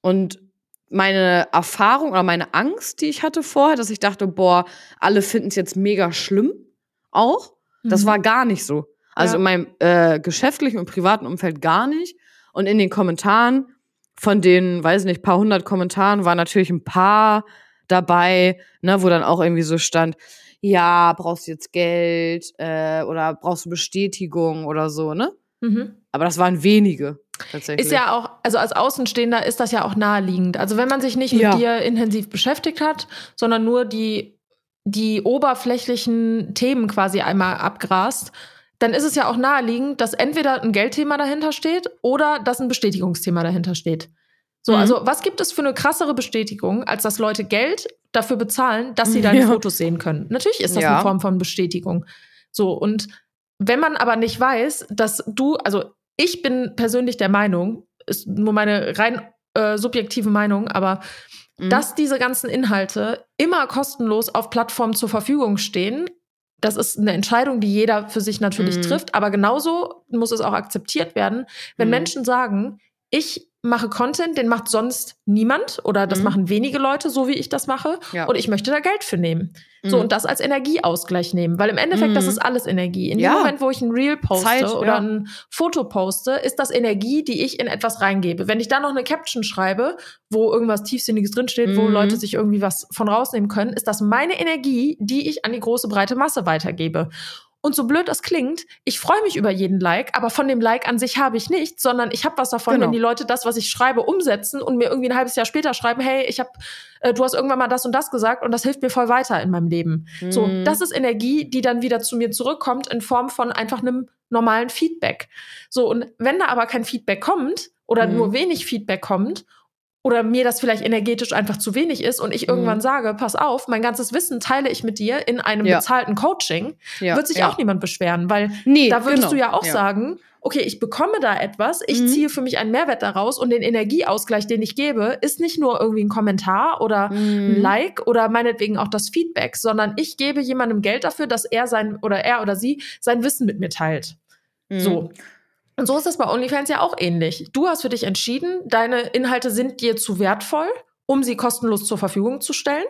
A: Und meine Erfahrung oder meine Angst, die ich hatte vorher, dass ich dachte, boah, alle finden es jetzt mega schlimm, auch, das
B: Mhm.
A: war gar nicht so. Also
B: Ja.
A: in meinem äh, geschäftlichen und privaten Umfeld gar nicht. Und in den Kommentaren, von den, weiß nicht, paar hundert Kommentaren, waren natürlich ein paar dabei, ne, wo dann auch irgendwie so stand, ja, brauchst du jetzt Geld äh, oder brauchst du Bestätigung oder so, ne?
B: Mhm.
A: Aber das waren wenige tatsächlich.
B: Ist ja auch, also als Außenstehender ist das ja auch naheliegend. Also wenn man sich nicht mit
A: Ja.
B: dir intensiv beschäftigt hat, sondern nur die, die oberflächlichen Themen quasi einmal abgrast, dann ist es ja auch naheliegend, dass entweder ein Geldthema dahinter steht oder dass ein Bestätigungsthema dahinter steht. So,
A: Mhm.
B: also was gibt es für eine krassere Bestätigung, als dass Leute Geld dafür bezahlen, dass sie deine
A: Ja.
B: Fotos sehen können? Natürlich ist das
A: Ja.
B: eine Form von Bestätigung. So, und wenn man aber nicht weiß, dass du, also ich bin persönlich der Meinung, ist nur meine rein äh, subjektive Meinung, aber
A: Mhm.
B: dass diese ganzen Inhalte immer kostenlos auf Plattformen zur Verfügung stehen, das ist eine Entscheidung, die jeder für sich natürlich
A: Mhm.
B: trifft, aber genauso muss es auch akzeptiert werden, wenn
A: Mhm.
B: Menschen sagen, ich mache Content, den macht sonst niemand oder das
A: Mhm.
B: machen wenige Leute, so wie ich das mache,
A: Ja.
B: und ich möchte da Geld für nehmen. So,
A: Mhm.
B: und das als Energieausgleich nehmen. Weil im Endeffekt, das
A: Mhm.
B: ist alles Energie. In
A: Ja.
B: dem Moment, wo ich ein Reel poste
A: Zeit,
B: oder
A: ja.
B: ein Foto poste, ist das Energie, die ich in etwas reingebe. Wenn ich dann noch eine Caption schreibe, wo irgendwas Tiefsinniges drinsteht, wo
A: Mhm.
B: Leute sich irgendwie was von rausnehmen können, ist das meine Energie, die ich an die große, breite Masse weitergebe. Und so blöd das klingt, ich freue mich über jeden Like, aber von dem Like an sich habe ich nichts, sondern ich habe was davon,
A: Genau.
B: wenn die Leute das, was ich schreibe, umsetzen und mir irgendwie ein halbes Jahr später schreiben, hey, ich habe, äh, du hast irgendwann mal das und das gesagt und das hilft mir voll weiter in meinem Leben. So,
A: Mhm.
B: das ist Energie, die dann wieder zu mir zurückkommt in Form von einfach einem normalen Feedback. So, und wenn da aber kein Feedback kommt oder
A: Mhm.
B: nur wenig Feedback kommt, oder mir das vielleicht energetisch einfach zu wenig ist und ich irgendwann
A: Mhm.
B: sage, pass auf, mein ganzes Wissen teile ich mit dir in einem
A: Ja.
B: bezahlten Coaching,
A: ja,
B: wird sich
A: ja.
B: auch niemand beschweren, weil
A: Nee,
B: da würdest
A: genau.
B: du ja auch sagen, okay, ich bekomme da etwas, ich
A: Mhm.
B: ziehe für mich einen Mehrwert daraus und den Energieausgleich, den ich gebe, ist nicht nur irgendwie ein Kommentar oder ein
A: Mhm.
B: Like oder meinetwegen auch das Feedback, sondern ich gebe jemandem Geld dafür, dass er sein oder er oder sie sein Wissen mit mir teilt.
A: Mhm.
B: So. Und so ist das bei OnlyFans ja auch ähnlich. Du hast für dich entschieden, deine Inhalte sind dir zu wertvoll, um sie kostenlos zur Verfügung zu stellen.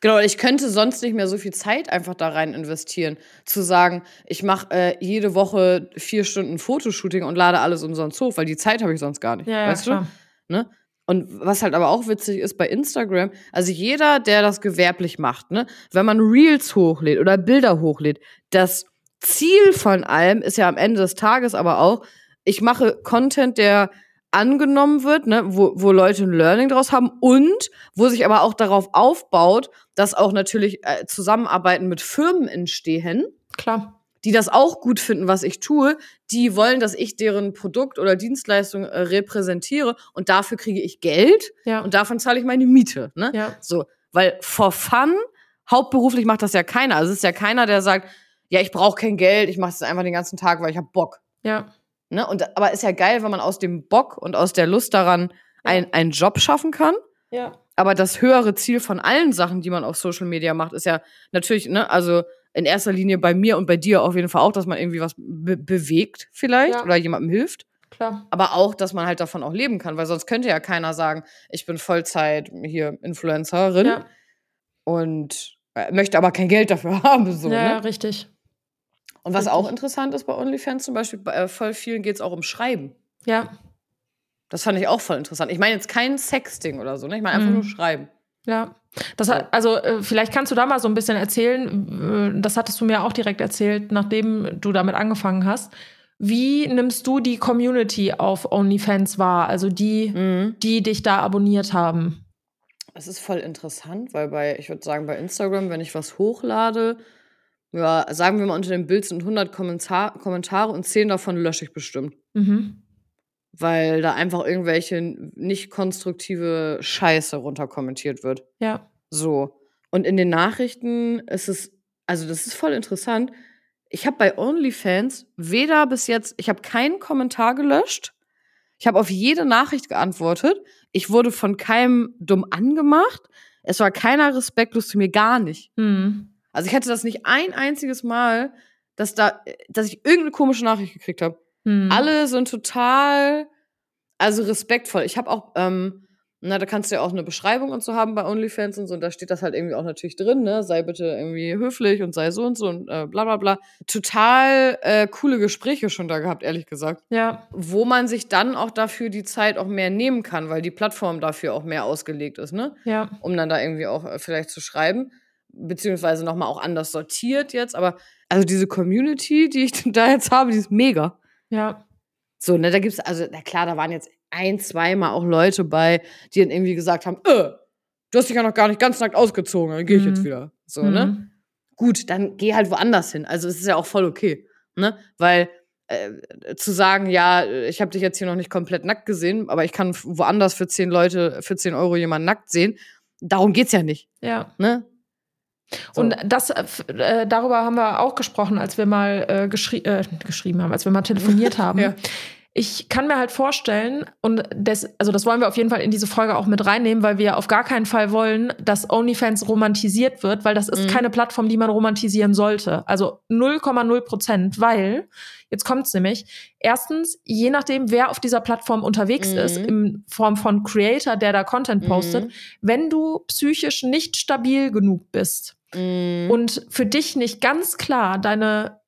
A: Genau, ich könnte sonst nicht mehr so viel Zeit einfach da rein investieren. Zu sagen, ich mache äh, jede Woche vier Stunden Fotoshooting und lade alles umsonst hoch, weil die Zeit habe ich sonst gar nicht. weißt du? Ne? Und was halt aber auch witzig ist bei Instagram, also jeder, der das gewerblich macht, ne, wenn man Reels hochlädt oder Bilder hochlädt, das Ziel von allem ist ja am Ende des Tages aber auch, ich mache Content, der angenommen wird, ne, wo, wo Leute ein Learning draus haben und wo sich aber auch darauf aufbaut, dass auch natürlich äh, Zusammenarbeiten mit Firmen entstehen
B: Klar.
A: die das auch gut finden, was ich tue, die wollen, dass ich deren Produkt oder Dienstleistung äh, repräsentiere und dafür kriege ich Geld
B: Ja.
A: und davon zahle ich meine Miete. Ne?
B: ja.
A: So, weil for fun, hauptberuflich macht das ja keiner. Also es ist ja keiner, der sagt, ja, ich brauche kein Geld, ich mache das einfach den ganzen Tag, weil ich habe Bock.
B: Ja.
A: Ne? Und, aber ist ja geil, wenn man aus dem Bock und aus der Lust daran ein, einen Job schaffen kann.
B: Ja.
A: Aber das höhere Ziel von allen Sachen, die man auf Social Media macht, ist ja natürlich, ne, also in erster Linie bei mir und bei dir auf jeden Fall auch, dass man irgendwie was be bewegt vielleicht
B: Ja.
A: oder jemandem hilft.
B: Klar.
A: Aber auch, dass man halt davon auch leben kann, weil sonst könnte ja keiner sagen, ich bin Vollzeit hier Influencerin
B: Ja.
A: und äh, möchte aber kein Geld dafür haben. So,
B: ja,
A: ne?
B: richtig.
A: Und was auch interessant ist bei OnlyFans zum Beispiel, bei äh, voll vielen geht es auch um Schreiben.
B: Ja.
A: Das fand ich auch voll interessant. Ich meine jetzt kein Sexting oder so, ne? Ich meine einfach
B: Mhm.
A: nur Schreiben.
B: Ja. Das hat, also äh, vielleicht kannst du da mal so ein bisschen erzählen. äh, Das hattest du mir auch direkt erzählt, nachdem du damit angefangen hast. Wie nimmst du die Community auf OnlyFans wahr? Also die,
A: Mhm.
B: die dich da abonniert haben.
A: Es ist voll interessant, weil bei, ich würde sagen, bei Instagram, wenn ich was hochlade, ja, sagen wir mal, unter dem Bild sind 100 Kommentar Kommentare und 10 davon lösche ich bestimmt.
B: Mhm.
A: Weil da einfach irgendwelche nicht konstruktive Scheiße runterkommentiert wird.
B: Ja.
A: So. Und in den Nachrichten ist es, also das ist voll interessant. Ich habe bei OnlyFans weder bis jetzt, ich habe keinen Kommentar gelöscht. Ich habe auf jede Nachricht geantwortet. Ich wurde von keinem dumm angemacht. Es war keiner respektlos zu mir, gar nicht.
B: Mhm.
A: Also ich hatte das nicht ein einziges Mal, dass da, dass ich irgendeine komische Nachricht gekriegt habe.
B: Mhm.
A: Alle sind total, also respektvoll. Ich habe auch, ähm, na, da kannst du ja auch eine Beschreibung und so haben bei OnlyFans und so. Und da steht das halt irgendwie auch natürlich drin, ne? Sei bitte irgendwie höflich und sei so und so und äh, bla bla bla. Total äh, coole Gespräche schon da gehabt, ehrlich gesagt.
B: Ja.
A: Wo man sich dann auch dafür die Zeit auch mehr nehmen kann, weil die Plattform dafür auch mehr ausgelegt ist, ne?
B: Ja.
A: um dann da irgendwie auch äh, vielleicht zu schreiben, beziehungsweise nochmal auch anders sortiert jetzt. Aber also diese Community, die ich da jetzt habe, die ist mega.
B: Ja.
A: So, ne, da gibt's, also, na klar, da waren jetzt ein, zweimal auch Leute bei, die dann irgendwie gesagt haben, äh, du hast dich ja noch gar nicht ganz nackt ausgezogen, dann gehe ich
B: Mhm.
A: jetzt wieder. So, ne?
B: Mhm.
A: Gut, dann geh halt woanders hin. Also es ist ja auch voll okay, ne? Weil äh, zu sagen, ja, ich habe dich jetzt hier noch nicht komplett nackt gesehen, aber ich kann woanders für zehn Leute, für 10 Euro jemanden nackt sehen, darum geht's ja nicht,
B: Ja.
A: ne? So.
B: Und das, äh, äh, darüber haben wir auch gesprochen, als wir mal äh, geschri äh, geschrieben haben, als wir mal telefoniert haben.
A: Ja.
B: Ich kann mir halt vorstellen, und das, also das wollen wir auf jeden Fall in diese Folge auch mit reinnehmen, weil wir auf gar keinen Fall wollen, dass OnlyFans romantisiert wird, weil das ist
A: Mhm.
B: keine Plattform, die man romantisieren sollte. Also 0,0 Prozent, weil, jetzt kommt's nämlich, erstens, je nachdem, wer auf dieser Plattform unterwegs
A: Mhm.
B: ist, in Form von Creator, der da Content postet,
A: Mhm.
B: wenn du psychisch nicht stabil genug bist,
A: Mhm.
B: und für dich nicht ganz klar deine,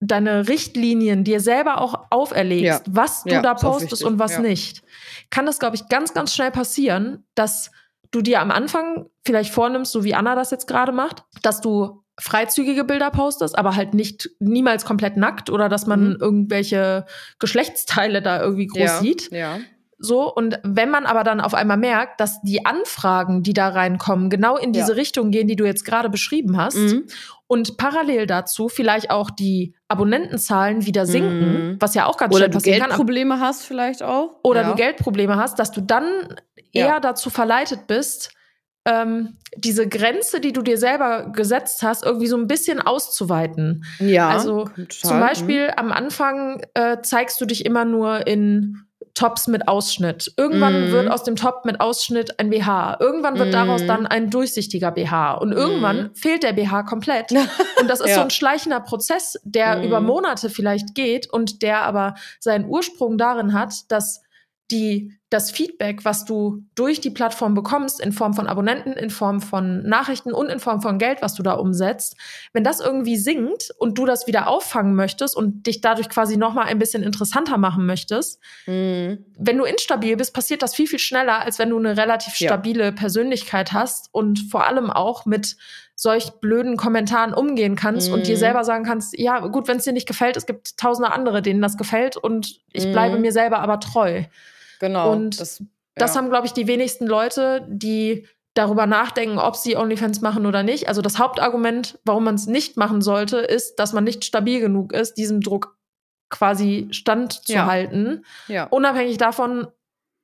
B: deine Richtlinien dir selber auch auferlegst,
A: Ja.
B: was du
A: Ja,
B: da postest und was
A: ja.
B: nicht, kann das, glaube ich, ganz, ganz schnell passieren, dass du dir am Anfang vielleicht vornimmst, so wie Anna das jetzt gerade macht, dass du freizügige Bilder postest, aber halt nicht niemals komplett nackt oder dass man
A: Mhm.
B: irgendwelche Geschlechtsteile da irgendwie groß
A: ja.
B: sieht.
A: Ja.
B: So, und wenn man aber dann auf einmal merkt, dass die Anfragen, die da reinkommen, genau in diese
A: Ja.
B: Richtung gehen, die du jetzt gerade beschrieben hast,
A: Mhm.
B: und parallel dazu vielleicht auch die Abonnentenzahlen wieder sinken,
A: Mhm.
B: was ja auch ganz
A: Oder
B: schnell
A: du
B: passieren kann.
A: Geldprobleme hast vielleicht auch.
B: Oder
A: ja.
B: du Geldprobleme hast, dass du dann eher
A: Ja.
B: dazu verleitet bist, ähm, diese Grenze, die du dir selber gesetzt hast, irgendwie so ein bisschen auszuweiten.
A: Ja.
B: Also
A: kommt
B: Zum
A: total.
B: Beispiel am Anfang äh, zeigst du dich immer nur in Tops mit Ausschnitt. Irgendwann
A: Mhm.
B: wird aus dem Top mit Ausschnitt ein BH. Irgendwann wird daraus
A: Mhm.
B: dann ein durchsichtiger BH. Und irgendwann
A: Mhm.
B: fehlt der BH komplett. Und das ist
A: Ja.
B: so ein schleichender Prozess, der
A: Mhm.
B: über Monate vielleicht geht und der aber seinen Ursprung darin hat, dass die, das Feedback, was du durch die Plattform bekommst, in Form von Abonnenten, in Form von Nachrichten und in Form von Geld, was du da umsetzt, wenn das irgendwie sinkt und du das wieder auffangen möchtest und dich dadurch quasi nochmal ein bisschen interessanter machen möchtest,
A: Mhm.
B: wenn du instabil bist, passiert das viel, viel schneller, als wenn du eine relativ
A: Ja.
B: stabile Persönlichkeit hast und vor allem auch mit solch blöden Kommentaren umgehen kannst und dir
A: Mhm.
B: selber sagen kannst, ja, gut, wenn es dir nicht gefällt, es gibt tausende andere, denen das gefällt und ich
A: Mhm.
B: bleibe mir selber aber treu.
A: Genau.
B: Und
A: das,
B: Das
A: ja.
B: haben, glaube ich, die wenigsten Leute, die darüber nachdenken, ob sie OnlyFans machen oder nicht. Also das Hauptargument, warum man es nicht machen sollte, ist, dass man nicht stabil genug ist, diesem Druck quasi standzuhalten.
A: ja.
B: Unabhängig davon,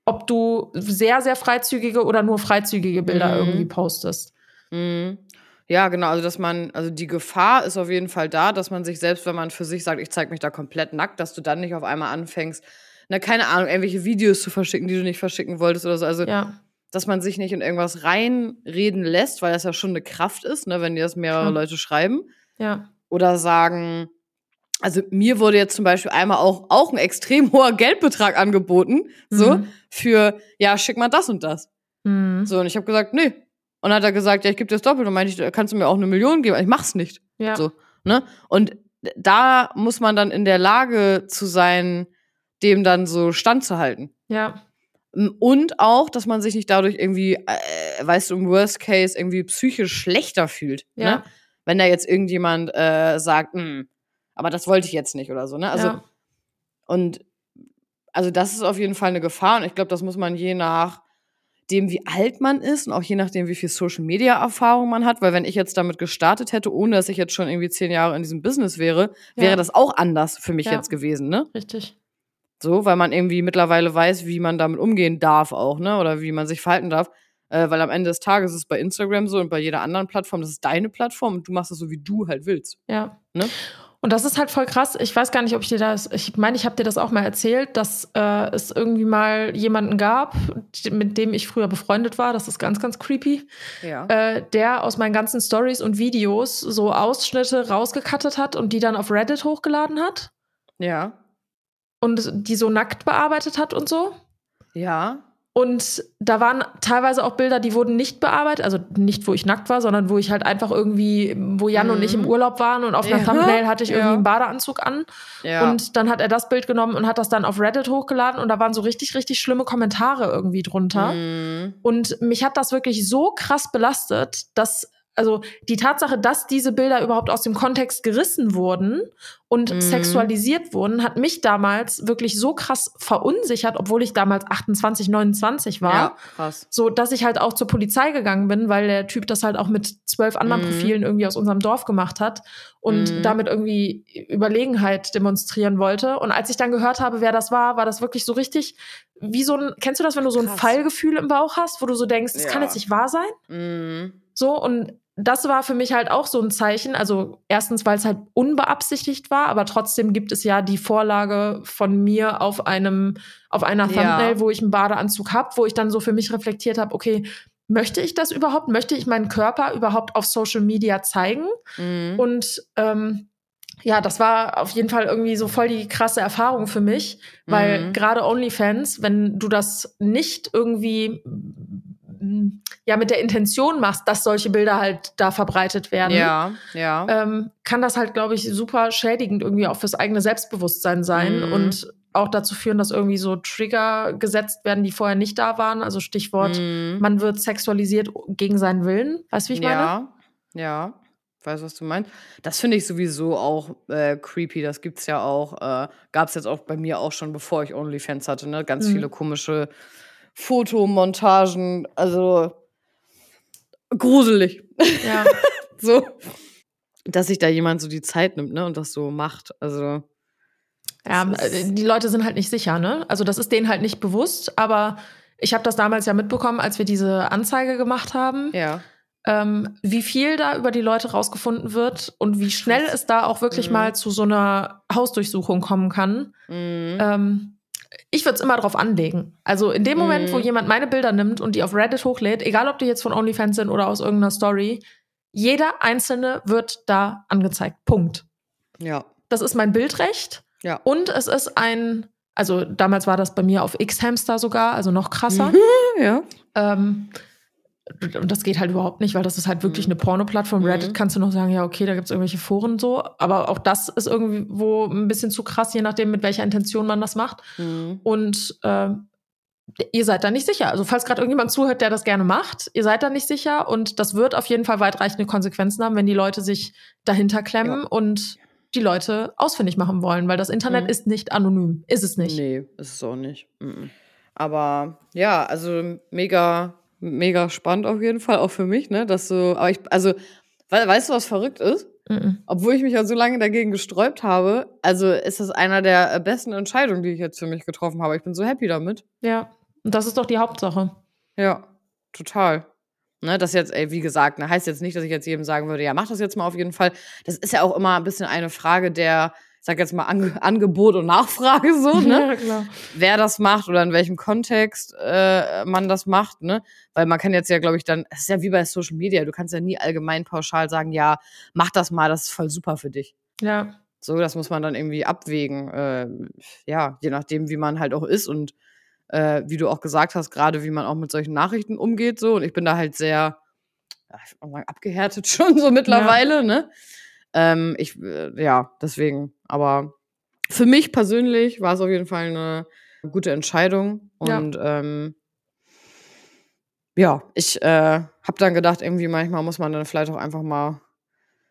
B: ob du sehr, sehr freizügige oder nur freizügige Bilder
A: Mhm.
B: irgendwie postest.
A: Mhm. Ja, genau. Also, dass man, also die Gefahr ist auf jeden Fall da, dass man sich selbst, wenn man für sich sagt, ich zeige mich da komplett nackt, dass du dann nicht auf einmal anfängst, na, keine Ahnung, irgendwelche Videos zu verschicken, die du nicht verschicken wolltest oder so. Also,
B: Ja,
A: dass man sich nicht in irgendwas reinreden lässt, weil das ja schon eine Kraft ist, ne, wenn dir das mehrere
B: Klar.
A: Leute schreiben.
B: ja,
A: Oder sagen, also mir wurde jetzt zum Beispiel einmal auch, auch ein extrem hoher Geldbetrag angeboten, so,
B: Mhm.
A: für, ja, schick mal das und das.
B: Mhm.
A: So, und ich habe gesagt, nee. Und dann hat er gesagt, ja, ich gebe dir das doppelt. Und meinte ich, kannst du mir auch eine Million geben? Ich mach's nicht.
B: ja.
A: So, ne? Und da muss man dann in der Lage zu sein, dem dann so standzuhalten.
B: ja,
A: Und auch, dass man sich nicht dadurch irgendwie, äh, weißt du, im Worst Case irgendwie psychisch schlechter fühlt.
B: Ja.
A: Ne? Wenn da jetzt irgendjemand äh, sagt, "Hm, aber das wollte ich jetzt nicht oder so. Ne? Also
B: ja.
A: Und also das ist auf jeden Fall eine Gefahr und ich glaube, das muss man je nach dem, wie alt man ist und auch je nachdem, wie viel Social Media Erfahrung man hat, weil wenn ich jetzt damit gestartet hätte, ohne dass ich jetzt schon irgendwie zehn Jahre in diesem Business wäre, ja. wäre das auch anders für mich ja. jetzt gewesen, ne?
B: Richtig.
A: So, weil man irgendwie mittlerweile weiß, wie man damit umgehen darf auch, ne? Oder wie man sich verhalten darf. Äh, weil am Ende des Tages ist es bei Instagram so und bei jeder anderen Plattform, das ist deine Plattform und du machst es so, wie du halt willst.
B: Ja. Ne? Und das ist halt voll krass. Ich weiß gar nicht, ob ich dir das, ich meine, ich habe dir das auch mal erzählt, dass äh, es irgendwie mal jemanden gab, mit dem ich früher befreundet war. Das ist ganz, ganz creepy. Ja. Äh, der aus meinen ganzen Stories und Videos so Ausschnitte rausgekattet hat und die dann auf Reddit hochgeladen hat.
A: Ja.
B: Und die so nackt bearbeitet hat und so.
A: Ja.
B: Und da waren teilweise auch Bilder, die wurden nicht bearbeitet, also nicht, wo ich nackt war, sondern wo ich halt einfach irgendwie, wo Jan mhm. und ich im mhm. Urlaub waren und auf einer ja. Thumbnail hatte ich irgendwie ja. einen Badeanzug an. Ja. Und dann hat er das Bild genommen und hat das dann auf Reddit hochgeladen und da waren so richtig, richtig schlimme Kommentare irgendwie drunter. Mhm. Und mich hat das wirklich so krass belastet, dass also die Tatsache, dass diese Bilder überhaupt aus dem Kontext gerissen wurden und mhm. sexualisiert wurden, hat mich damals wirklich so krass verunsichert, obwohl ich damals 28, 29 war. Ja, krass. So, dass ich halt auch zur Polizei gegangen bin, weil der Typ das halt auch mit zwölf anderen mhm. Profilen irgendwie aus unserem Dorf gemacht hat und mhm. damit irgendwie Überlegenheit demonstrieren wollte. Und als ich dann gehört habe, wer das war, war das wirklich so richtig wie so ein, kennst du das, wenn du so ein krass. Fallgefühl im Bauch hast, wo du so denkst, das ja. kann jetzt nicht wahr sein?
A: Mhm.
B: So, und das war für mich halt auch so ein Zeichen. Also erstens, weil es halt unbeabsichtigt war, aber trotzdem gibt es ja die Vorlage von mir auf einem, auf einer Thumbnail, ja. wo ich einen Badeanzug habe, wo ich dann so für mich reflektiert habe, okay, möchte ich das überhaupt? Möchte ich meinen Körper überhaupt auf Social Media zeigen? Mhm. Und ähm, ja, das war auf jeden Fall irgendwie so voll die krasse Erfahrung für mich, weil mhm. gerade OnlyFans, wenn du das nicht irgendwie ja mit der Intention machst, dass solche Bilder halt da verbreitet werden,
A: ja, ja.
B: Ähm, kann das halt, glaube ich, super schädigend irgendwie auch fürs eigene Selbstbewusstsein sein mhm. und auch dazu führen, dass irgendwie so Trigger gesetzt werden, die vorher nicht da waren. Also Stichwort, mhm. man wird sexualisiert gegen seinen Willen. Weißt du, wie ich meine?
A: Ja, ja. Weiß, was du meinst. Das finde ich sowieso auch äh, creepy. Das gibt's ja auch, äh, gab es jetzt auch bei mir auch schon, bevor ich OnlyFans hatte, ne? Ganz mhm. viele komische Fotomontagen, also gruselig.
B: Ja.
A: so, dass sich da jemand so die Zeit nimmt, ne, und das so macht. Also.
B: Ja, die Leute sind halt nicht sicher, ne? Also das ist denen halt nicht bewusst, aber ich habe das damals ja mitbekommen, als wir diese Anzeige gemacht haben.
A: Ja.
B: Ähm, wie viel da über die Leute rausgefunden wird und wie schnell es da auch wirklich mhm. mal zu so einer Hausdurchsuchung kommen kann. Mhm. Ähm, ich würde es immer drauf anlegen. Also in dem Moment, wo mhm. jemand meine Bilder nimmt und die auf Reddit hochlädt, egal ob die jetzt von OnlyFans sind oder aus irgendeiner Story, jeder einzelne wird da angezeigt. Punkt.
A: Ja.
B: Das ist mein Bildrecht.
A: Ja.
B: Und es ist ein, also damals war das bei mir auf X-Hamster sogar, also noch krasser.
A: ja.
B: Ähm, und das geht halt überhaupt nicht, weil das ist halt wirklich mhm. eine Porno-Plattform. Mhm. Reddit kannst du noch sagen, ja, okay, da gibt es irgendwelche Foren so. Aber auch das ist irgendwo ein bisschen zu krass, je nachdem, mit welcher Intention man das macht. Mhm. Und äh, ihr seid da nicht sicher. Also falls gerade irgendjemand zuhört, der das gerne macht, ihr seid da nicht sicher. Und das wird auf jeden Fall weitreichende Konsequenzen haben, wenn die Leute sich dahinter klemmen ja. und die Leute ausfindig machen wollen. Weil das Internet mhm. ist nicht anonym. Ist es nicht.
A: Nee, ist es auch nicht. Aber ja, also mega mega spannend auf jeden Fall, auch für mich, ne? Dass so, aber ich, also, weißt du, was verrückt ist? Mhm. Obwohl ich mich ja so lange dagegen gesträubt habe, also ist das einer der besten Entscheidungen, die ich jetzt für mich getroffen habe. Ich bin so happy damit.
B: Ja, und das ist doch die Hauptsache.
A: Ja, total. Ne, das jetzt, ey, wie gesagt, ne, heißt jetzt nicht, dass ich jetzt jedem sagen würde, ja, mach das jetzt mal auf jeden Fall. Das ist ja auch immer ein bisschen eine Frage der, sag jetzt mal, Ange Angebot und Nachfrage so, ne? Ja. Wer das macht oder in welchem Kontext äh, man das macht, ne? Weil man kann jetzt ja, glaube ich, dann, es ist ja wie bei Social Media, du kannst ja nie allgemein pauschal sagen, ja, mach das mal, das ist voll super für dich.
B: Ja.
A: So, das muss man dann irgendwie abwägen. Äh, ja, je nachdem, wie man halt auch ist und äh, wie du auch gesagt hast, gerade wie man auch mit solchen Nachrichten umgeht, so. Und ich bin da halt sehr, ja, ich würde mal sagen, abgehärtet schon so mittlerweile, ja. ne? Ähm, ich, äh, ja, deswegen. Aber für mich persönlich war es auf jeden Fall eine gute Entscheidung. Und ja, ähm, ja ich äh, habe dann gedacht, irgendwie manchmal muss man dann vielleicht auch einfach mal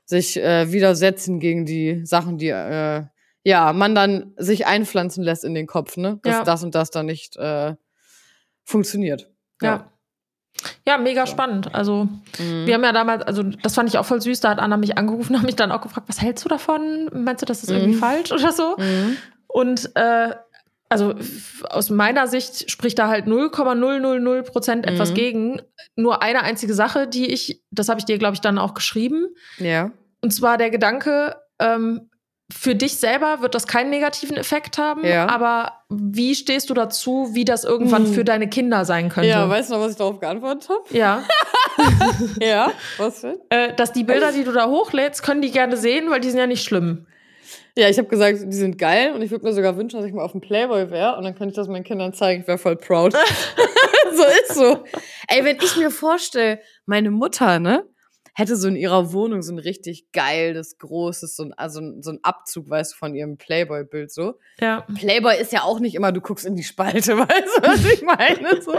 A: sich äh, widersetzen gegen die Sachen, die äh, ja, man dann sich einpflanzen lässt in den Kopf, ne? Dass
B: Ja.
A: das und das dann nicht äh, funktioniert.
B: Ja. Ja, mega
A: So.
B: spannend. Also,
A: Mhm.
B: wir haben ja damals, also das fand ich auch voll süß, da hat Anna mich angerufen und hat mich dann auch gefragt, was hältst du davon? Meinst du, das ist irgendwie
A: Mhm.
B: falsch oder so?
A: Mhm.
B: Und äh, also aus meiner Sicht spricht da halt 0,000 Prozent etwas
A: Mhm.
B: gegen. Nur eine einzige Sache, die ich, das habe ich dir, glaube ich, dann auch geschrieben.
A: Ja.
B: Und zwar der Gedanke, ähm, für dich selber wird das keinen negativen Effekt haben,
A: Ja.
B: aber wie stehst du dazu, wie das irgendwann
A: Hm.
B: für deine Kinder sein könnte?
A: Ja, weißt du noch, was ich darauf geantwortet habe?
B: ja.
A: Ja. Was denn?
B: äh, dass die Bilder, die du da hochlädst, können die gerne sehen, weil die sind ja nicht schlimm.
A: Ja, ich habe gesagt, die sind geil und ich würde mir sogar wünschen, dass ich mal auf dem Playboy wäre und dann könnte ich das meinen Kindern zeigen. Ich wäre voll proud. so ist so. Ey, wenn ich mir vorstelle, meine Mutter, ne, hätte so in ihrer Wohnung so ein richtig geiles, großes, so ein, also so ein Abzug, weißt du, von ihrem Playboy-Bild so.
B: Ja.
A: Playboy ist ja auch nicht immer, du guckst in die Spalte, weißt du, was ich meine? So.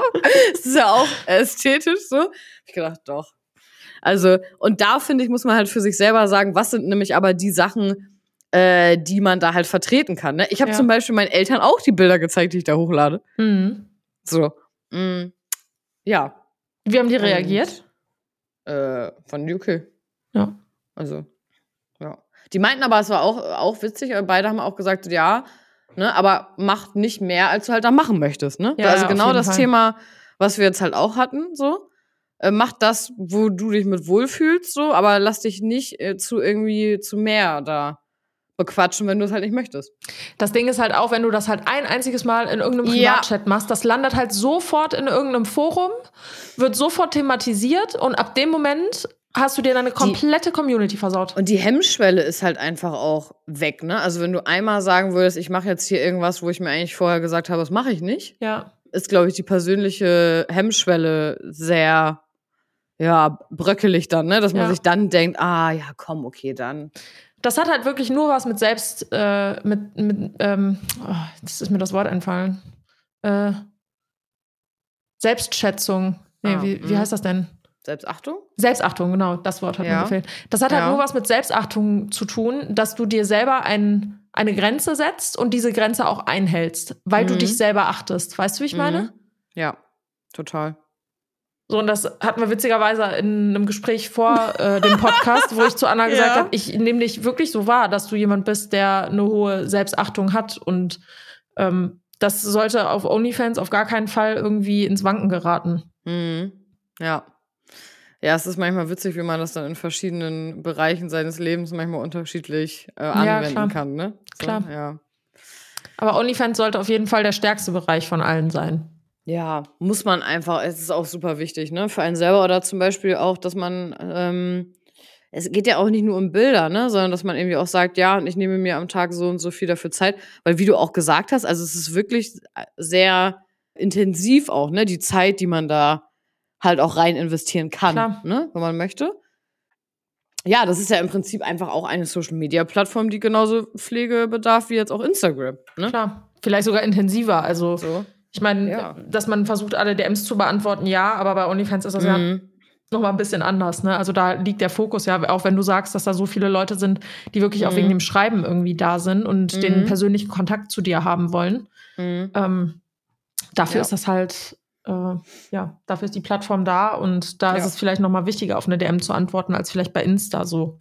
A: Es ist ja auch ästhetisch so. Ich gedacht, doch. Also, und da finde ich, muss man halt für sich selber sagen, was sind nämlich aber die Sachen, äh, die man da halt vertreten kann. Ne? Ich habe
B: Ja.
A: zum Beispiel meinen Eltern auch die Bilder gezeigt, die ich da hochlade.
B: Mhm.
A: So. Mm, ja.
B: Wie haben die reagiert?
A: Äh, von UK.
B: Ja.
A: Also, ja. Die meinten aber, es war auch, auch witzig, beide haben auch gesagt, ja, ne, aber mach nicht mehr, als du halt da machen möchtest, ne?
B: Ja,
A: also
B: ja,
A: genau das
B: Fall.
A: Thema, was wir jetzt halt auch hatten, so. Äh, mach das, wo du dich mit wohlfühlst, so, aber lass dich nicht äh, zu irgendwie zu mehr da bequatschen, wenn du es halt nicht möchtest.
B: Das Ding ist halt auch, wenn du das halt ein einziges Mal in irgendeinem
A: Ja.
B: Privatchat machst, das landet halt sofort in irgendeinem Forum, wird sofort thematisiert und ab dem Moment hast du dir deine komplette Community versaut.
A: Und die Hemmschwelle ist halt einfach auch weg, ne? Also wenn du einmal sagen würdest, ich mache jetzt hier irgendwas, wo ich mir eigentlich vorher gesagt habe, das mache ich nicht,
B: Ja.
A: ist, glaube ich, die persönliche Hemmschwelle sehr, ja, bröckelig dann, ne? Dass man
B: Ja.
A: sich dann denkt, ah, ja, komm, okay, dann.
B: Das hat halt wirklich nur was mit Selbst, äh, mit, mit ähm, oh, jetzt ist mir das Wort entfallen. Äh, Selbstschätzung. Nee,
A: Ah,
B: wie, wie
A: mhm.
B: heißt das denn?
A: Selbstachtung?
B: Selbstachtung, genau, das Wort hat
A: Ja.
B: mir gefehlt. Das hat halt
A: Ja.
B: nur was mit Selbstachtung zu tun, dass du dir selber ein, eine Grenze setzt und diese Grenze auch einhältst, weil du
A: Mhm.
B: dich selber achtest. Weißt du, wie ich meine?
A: Mhm. Ja, total.
B: So, und das hatten wir witzigerweise in einem Gespräch vor äh, dem Podcast, wo ich zu Anna gesagt
A: Ja.
B: habe, ich nehme dich wirklich so wahr, dass du jemand bist, der eine hohe Selbstachtung hat. Und ähm, das sollte auf OnlyFans auf gar keinen Fall irgendwie ins Wanken geraten.
A: Mhm. Ja. Ja, es ist manchmal witzig, wie man das dann in verschiedenen Bereichen seines Lebens manchmal unterschiedlich äh, anwenden
B: klar.
A: kann, ne? So,
B: Klar.
A: Ja.
B: Aber OnlyFans sollte auf jeden Fall der stärkste Bereich von allen sein.
A: Ja, muss man einfach, es ist auch super wichtig, ne? Für einen selber oder zum Beispiel auch, dass man, ähm, es geht ja auch nicht nur um Bilder, ne? Sondern dass man irgendwie auch sagt, ja, und ich nehme mir am Tag so und so viel dafür Zeit. Weil wie du auch gesagt hast, also es ist wirklich sehr intensiv auch, ne? Die Zeit, die man da halt auch rein investieren kann,
B: Klar.
A: ne? Wenn man möchte. Ja, das ist ja im Prinzip einfach auch eine Social Media Plattform, die genauso Pflege bedarf wie jetzt auch Instagram, ne?
B: Klar. Vielleicht sogar intensiver. Also,
A: So.
B: Ich meine,
A: Ja.
B: dass man versucht, alle DMs zu beantworten, ja, aber bei OnlyFans ist das ja
A: Mhm.
B: noch mal ein bisschen anders. Ne? Also da liegt der Fokus ja, auch wenn du sagst, dass da so viele Leute sind, die wirklich auch
A: Mhm.
B: wegen dem Schreiben irgendwie da sind und
A: Mhm.
B: den persönlichen Kontakt zu dir haben wollen.
A: Mhm.
B: Ähm, dafür
A: Ja.
B: ist das halt, äh, ja, dafür ist die Plattform da und da ist
A: Ja.
B: es vielleicht noch mal wichtiger, auf eine DM zu antworten, als vielleicht bei Insta so.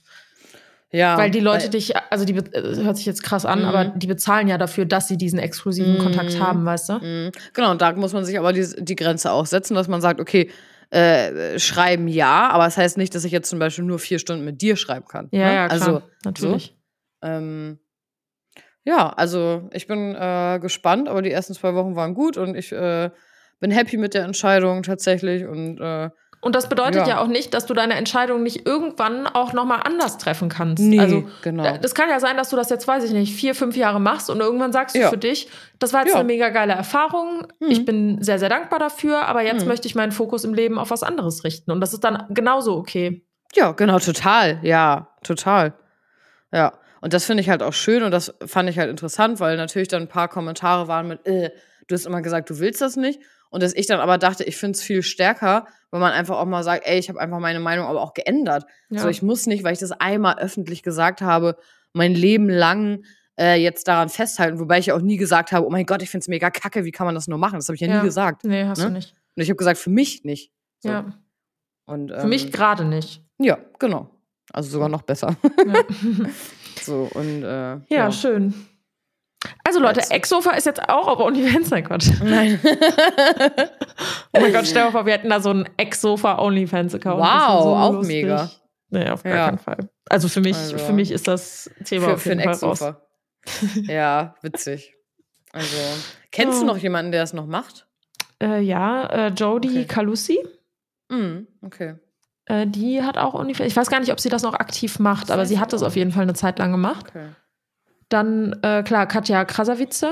A: Ja.
B: Weil die Leute
A: weil-
B: dich, also die, äh, hört sich jetzt krass an,
A: Mhm.
B: aber die bezahlen ja dafür, dass sie diesen exklusiven
A: Mhm.
B: Kontakt haben, weißt du?
A: Mhm. Genau, und da muss man sich aber die, die Grenze auch setzen, dass man sagt, okay, äh, schreiben ja, aber das heißt nicht, dass ich jetzt zum Beispiel nur vier Stunden mit dir schreiben kann.
B: Ja,
A: ne?
B: ja, klar,
A: Also,
B: natürlich.
A: ähm, ja, also ich bin äh, gespannt, aber die ersten zwei Wochen waren gut und ich äh, bin happy mit der Entscheidung tatsächlich und äh,
B: Und das bedeutet ja.
A: Ja.
B: auch nicht, dass du deine Entscheidung nicht irgendwann auch noch mal anders treffen kannst.
A: nee,
B: Also
A: genau.
B: äh, das kann ja sein, dass du das jetzt, weiß ich nicht, vier, fünf Jahre machst und irgendwann sagst du
A: Ja.
B: für dich, das war jetzt
A: Ja.
B: eine mega geile Erfahrung.
A: Mhm.
B: Ich bin sehr, sehr dankbar dafür, aber jetzt
A: Mhm.
B: möchte ich meinen Fokus im Leben auf was anderes richten. Und das ist dann genauso okay.
A: Ja, genau, total. Ja, total. Ja. Und das finde ich halt auch schön und das fand ich halt interessant, weil natürlich dann ein paar Kommentare waren mit, äh, du hast immer gesagt, du willst das nicht. Und dass ich dann aber dachte, ich finde es viel stärker, wenn man einfach auch mal sagt, ey, ich habe einfach meine Meinung aber auch geändert.
B: Ja.
A: So, ich muss nicht, weil ich das einmal öffentlich gesagt habe, mein Leben lang äh, jetzt daran festhalten, wobei ich ja auch nie gesagt habe, oh mein Gott, ich finde es mega kacke, wie kann man das nur machen? Das habe ich ja,
B: Ja.
A: nie gesagt.
B: Nee, hast
A: Ne?
B: du nicht.
A: Und ich habe gesagt, für mich nicht. So.
B: Ja.
A: Und,
B: Für mich
A: ähm,
B: gerade nicht.
A: Ja, genau. Also sogar noch besser.
B: Ja.
A: so, und äh,
B: ja, schön. Also Leute,
A: Jetzt.
B: Exofa ist jetzt auch auf OnlyFans. Nein, Quatsch.
A: Nein.
B: Oh mein Gott, stell dir mal vor, wir hätten da so einen Exofa OnlyFans-Account.
A: Wow,
B: so
A: auch
B: lustig.
A: mega.
B: Nee, auf gar
A: Ja.
B: keinen Fall. Also für mich,
A: Also,
B: für mich ist das Thema
A: für,
B: auf
A: für
B: jeden
A: ein
B: Fall raus.
A: Ex-Sofa. ja, witzig. Also, kennst du
B: Oh.
A: noch jemanden, der es noch macht?
B: Äh, ja, äh, Jodie
A: Okay.
B: Calussi,
A: Mhm, okay.
B: äh, die hat auch OnlyFans. Ich weiß gar nicht, ob sie das noch aktiv macht,
A: Das
B: aber sie hat das auf jeden Fall eine Zeit lang gemacht.
A: okay.
B: Dann, äh, klar, Katja Krasavice,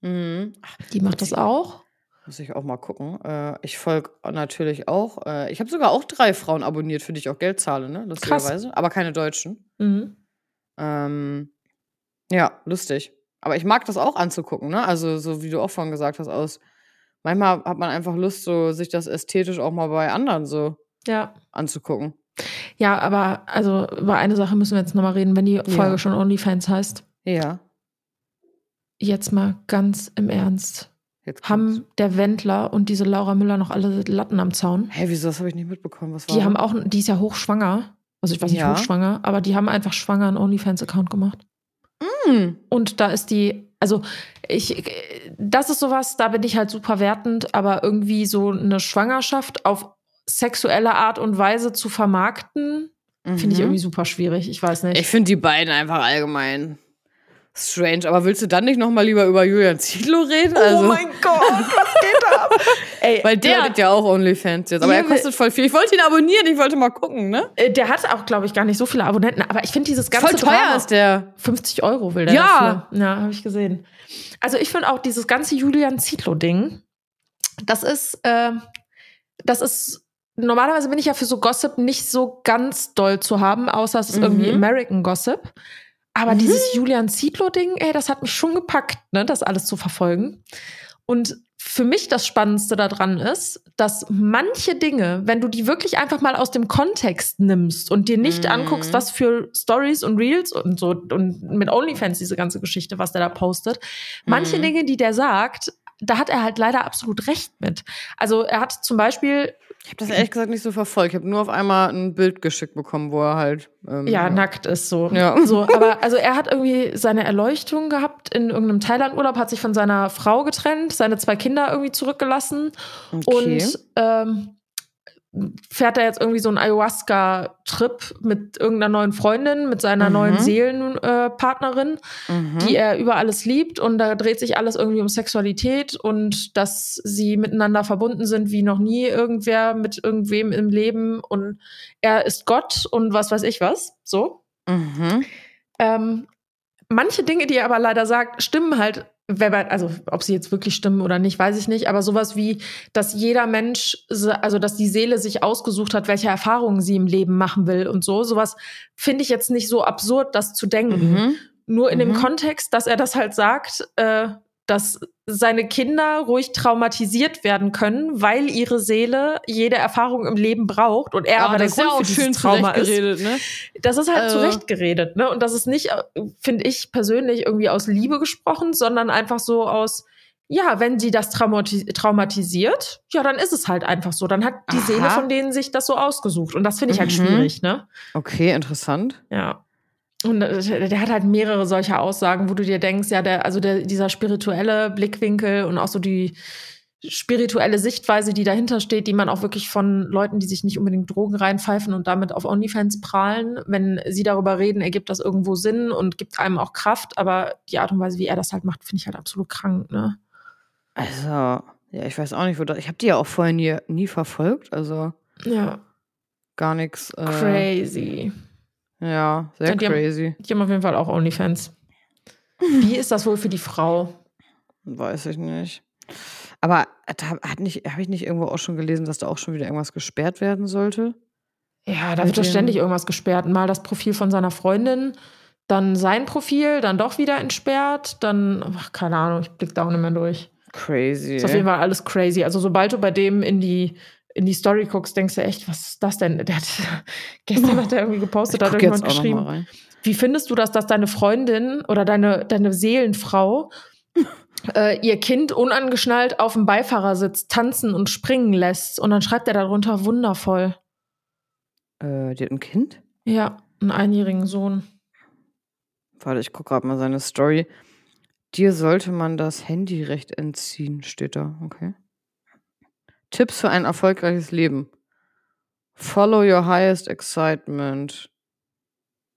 A: Mhm.
B: die macht das auch.
A: Muss ich auch mal gucken. Äh, ich folge natürlich auch. Äh, ich habe sogar auch drei Frauen abonniert, für die ich auch Geld zahle, ne? Lustigerweise. Aber keine Deutschen.
B: Mhm.
A: Ähm, ja, lustig. Aber ich mag das auch anzugucken, ne? Also, so wie du auch vorhin gesagt hast, aus. Manchmal hat man einfach Lust, so sich das ästhetisch auch mal bei anderen so
B: Ja.
A: anzugucken.
B: Ja, aber also über eine Sache müssen wir jetzt nochmal reden, wenn die Folge
A: Ja.
B: schon OnlyFans heißt.
A: Ja.
B: Jetzt mal ganz im Ernst.
A: Jetzt kommt's.
B: Haben der Wendler und diese Laura Müller noch alle Latten am Zaun?
A: Hä, wieso? Das habe ich nicht mitbekommen. Was war
B: Die haben
A: das?
B: auch, die ist ja hochschwanger. Also ich weiß nicht,
A: Ja.
B: hochschwanger, aber die haben einfach schwanger einen OnlyFans-Account gemacht.
A: Hm.
B: Und da ist die, also ich, das ist sowas, da bin ich halt super wertend, aber irgendwie so eine Schwangerschaft auf sexuelle Art und Weise zu vermarkten, finde ich
A: Mhm.
B: irgendwie super schwierig. Ich weiß nicht.
A: Ich finde die beiden einfach allgemein strange. Aber willst du dann nicht noch mal lieber über Julian Zietlow reden? Also,
B: oh mein Gott, was geht da ab? Ey,
A: weil der
B: Leute,
A: hat ja auch OnlyFans jetzt. Aber er kostet voll viel. Ich wollte ihn abonnieren. Ich wollte mal gucken, ne?
B: äh, der hat auch, glaube ich, gar nicht so viele Abonnenten, aber ich finde dieses ganze
A: Voll teuer
B: Drama,
A: ist der.
B: 50 Euro will der
A: Ja.
B: dafür. Ja, habe ich gesehen. Also ich finde auch dieses ganze Julian Zietlow-Ding, das ist, äh, das ist, normalerweise bin ich ja für so Gossip nicht so ganz doll zu haben, außer es ist
A: Mhm.
B: irgendwie American Gossip. Aber
A: Mhm.
B: dieses Julian Zietlow-Ding, ey, das hat mich schon gepackt, ne, das alles zu verfolgen. Und für mich das Spannendste daran ist, dass manche Dinge, wenn du die wirklich einfach mal aus dem Kontext nimmst und dir nicht
A: Mhm.
B: anguckst, was für Stories und Reels und so und mit OnlyFans diese ganze Geschichte, was der da postet, manche
A: Mhm.
B: Dinge, die der sagt, da hat er halt leider absolut recht mit. Also er hat zum Beispiel
A: Ich habe das ehrlich gesagt nicht so verfolgt. Ich habe nur auf einmal ein Bild geschickt bekommen, wo er halt. Ähm,
B: ja, nackt ist so.
A: Ja.
B: so. Aber also er hat irgendwie seine Erleuchtung gehabt in irgendeinem Thailand-Urlaub, hat sich von seiner Frau getrennt, seine zwei Kinder irgendwie zurückgelassen
A: Okay.
B: und ähm, fährt er jetzt irgendwie so einen Ayahuasca-Trip mit irgendeiner neuen Freundin, mit seiner
A: Mhm.
B: neuen Seelenpartnerin, äh,
A: Mhm.
B: die er über alles liebt und da dreht sich alles irgendwie um Sexualität und dass sie miteinander verbunden sind wie noch nie irgendwer mit irgendwem im Leben und er ist Gott und was weiß ich was, so.
A: Mhm.
B: Ähm, manche Dinge, die er aber leider sagt, stimmen halt, wenn man- also ob sie jetzt wirklich stimmen oder nicht, weiß ich nicht, aber sowas wie, dass jeder Mensch, also dass die Seele sich ausgesucht hat, welche Erfahrungen sie im Leben machen will und so, sowas finde ich jetzt nicht so absurd, das zu denken.
A: Mhm.
B: Nur in dem
A: Mhm.
B: Kontext, dass er das halt sagt, äh, dass seine Kinder ruhig traumatisiert werden können, weil ihre Seele jede Erfahrung im Leben braucht und er aber der
A: das ist ja
B: Grund
A: auch
B: für
A: schön
B: dieses Trauma ist.
A: ne?
B: Das ist halt
A: Also-
B: zurechtgeredet, ne? Und das ist nicht, äh, finde ich persönlich, irgendwie aus Liebe gesprochen, sondern einfach so aus, ja, wenn sie das traumati traumatisiert, ja, dann ist es halt einfach so. Dann hat die
A: Aha.
B: Seele von denen sich das so ausgesucht. Und das finde ich halt
A: Mhm.
B: schwierig, ne?
A: Okay, interessant.
B: Ja. Und der hat halt mehrere solcher Aussagen, wo du dir denkst, ja, der, also der, dieser spirituelle Blickwinkel und auch so die spirituelle Sichtweise, die dahinter steht, die man auch wirklich von Leuten, die sich nicht unbedingt Drogen reinpfeifen und damit auf OnlyFans prahlen, wenn sie darüber reden, ergibt das irgendwo Sinn und gibt einem auch Kraft, aber die Art und Weise, wie er das halt macht, finde ich halt absolut krank, ne?
A: Also, ja, ich weiß auch nicht, wo das. Ich habe die ja auch vorher nie, nie verfolgt. Also
B: Ja,
A: gar nichts. Äh,
B: crazy.
A: Ja, sehr
B: Ja, die haben-
A: crazy.
B: Die haben auf jeden Fall auch OnlyFans. Wie ist das wohl für die Frau?
A: Weiß ich nicht. Aber da hat nicht, habe ich nicht irgendwo auch schon gelesen, dass da auch schon wieder irgendwas gesperrt werden sollte?
B: Ja, da wird doch ständig irgendwas gesperrt. Mal das Profil von seiner Freundin, dann sein Profil, dann doch wieder entsperrt, dann, ach, keine Ahnung, ich blick da auch nicht mehr durch.
A: Crazy.
B: Ist auf jeden Fall alles crazy. Also sobald du bei dem in die in die Story guckst, denkst du echt, was ist das denn? Der hat, gestern hat er irgendwie gepostet, hat irgendjemand geschrieben. Wie findest du das, dass deine Freundin oder deine, deine Seelenfrau äh, ihr Kind unangeschnallt auf dem Beifahrersitz tanzen und springen lässt? Und dann schreibt er darunter wundervoll.
A: Äh, die hat ein Kind?
B: Ja, einen einjährigen Sohn.
A: Warte, ich gucke gerade mal seine Story. Dir sollte man das Handyrecht entziehen, steht da. Okay. Tipps für ein erfolgreiches Leben. Follow your highest excitement.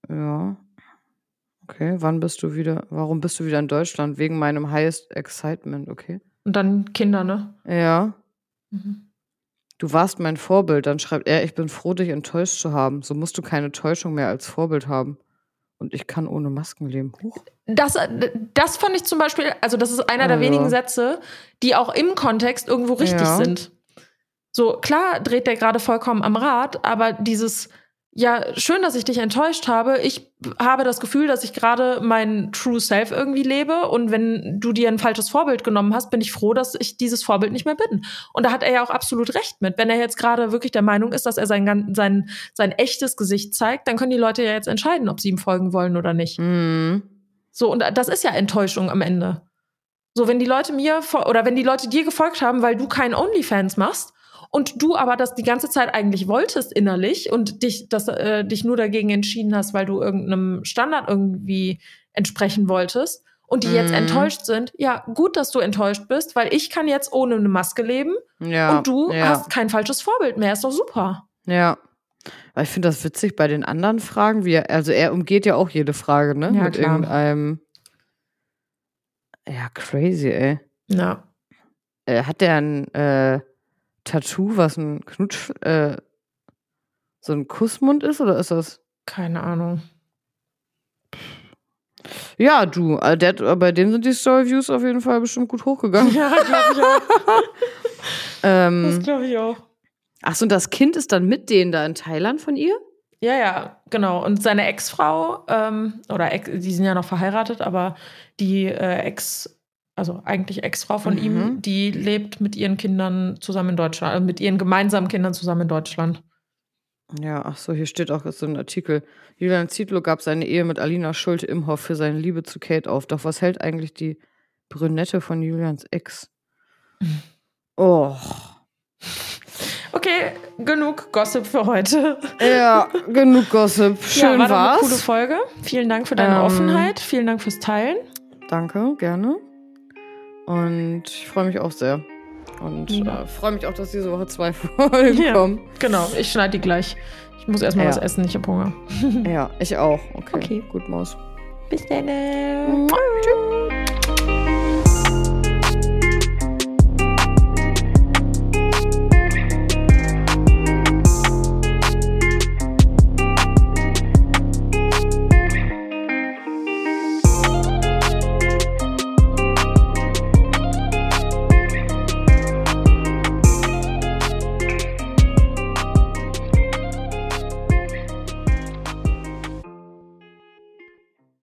A: Ja. Okay, wann bist du wieder, warum bist du wieder in Deutschland? Wegen meinem highest excitement, okay.
B: Und dann Kinder, ne?
A: Ja. Mhm. Du warst mein Vorbild. Dann schreibt er, ich bin froh, dich enttäuscht zu haben. So musst du keine Täuschung mehr als Vorbild haben. Und ich kann ohne Masken leben. Huch.
B: Das, das fand ich zum Beispiel, also das ist einer oh, der wenigen Sätze, die auch im Kontext irgendwo richtig ja. sind. So, klar dreht der gerade vollkommen am Rad, aber dieses, ja, schön, dass ich dich enttäuscht habe. Ich habe das Gefühl, dass ich gerade mein True Self irgendwie lebe. Und wenn du dir ein falsches Vorbild genommen hast, bin ich froh, dass ich dieses Vorbild nicht mehr bin. Und da hat er ja auch absolut recht mit. Wenn er jetzt gerade wirklich der Meinung ist, dass er sein, sein, sein echtes Gesicht zeigt, dann können die Leute ja jetzt entscheiden, ob sie ihm folgen wollen oder nicht.
A: Mhm.
B: So, und das ist ja Enttäuschung am Ende. So, wenn die Leute mir oder wenn die Leute dir gefolgt haben, weil du keinen OnlyFans machst, und du aber das die ganze Zeit eigentlich wolltest innerlich und dich, das, äh, dich nur dagegen entschieden hast, weil du irgendeinem Standard irgendwie entsprechen wolltest und die mhm. jetzt enttäuscht sind, ja, gut, dass du enttäuscht bist, weil ich kann jetzt ohne eine Maske leben
A: ja,
B: und du
A: ja.
B: hast kein falsches Vorbild mehr. Ist doch super.
A: Ja. Weil ich finde das witzig bei den anderen Fragen, wie er, also er umgeht ja auch jede Frage, ne?
B: Ja,
A: Mit
B: klar.
A: irgendeinem. Ja, crazy, ey.
B: Ja.
A: Äh, hat der ein äh, Tattoo, was ein Knutsch, äh, so ein Kussmund ist oder ist das?
B: Keine Ahnung.
A: Ja, du, äh, der, bei dem sind die Story-Views auf jeden Fall bestimmt gut hochgegangen.
B: Ja, glaube ich auch.
A: ähm,
B: das glaube ich auch.
A: Ach so, und das Kind ist dann mit denen da in Thailand von ihr?
B: Ja, ja, genau. Und seine Ex-Frau, ähm, oder Ex, die sind ja noch verheiratet, aber die äh, Ex- also eigentlich Ex-Frau von mhm. ihm, die lebt mit ihren Kindern zusammen in Deutschland, also mit ihren gemeinsamen Kindern zusammen in Deutschland.
A: Ja, ach so, hier steht auch so ein Artikel. Julian Zietlow gab seine Ehe mit Alina Schulte-Imhoff für seine Liebe zu Kate auf. Doch was hält eigentlich die Brünette von Julians Ex? Oh.
B: Okay, genug Gossip für heute.
A: Ja, genug Gossip. Schön
B: ja, war
A: war's.
B: Eine coole Folge. Vielen Dank für deine ähm, Offenheit. Vielen Dank fürs Teilen.
A: Danke, gerne. Und ich freue mich auch sehr. Und ja. äh, freue mich auch, dass diese Woche zwei Folgen ja, kommen.
B: Genau, ich schneide die gleich. Ich muss erstmal ja. was essen, ich habe Hunger.
A: ja, ich auch. Okay.
B: okay.
A: Gut, Maus.
B: Bis dann. Tschüss.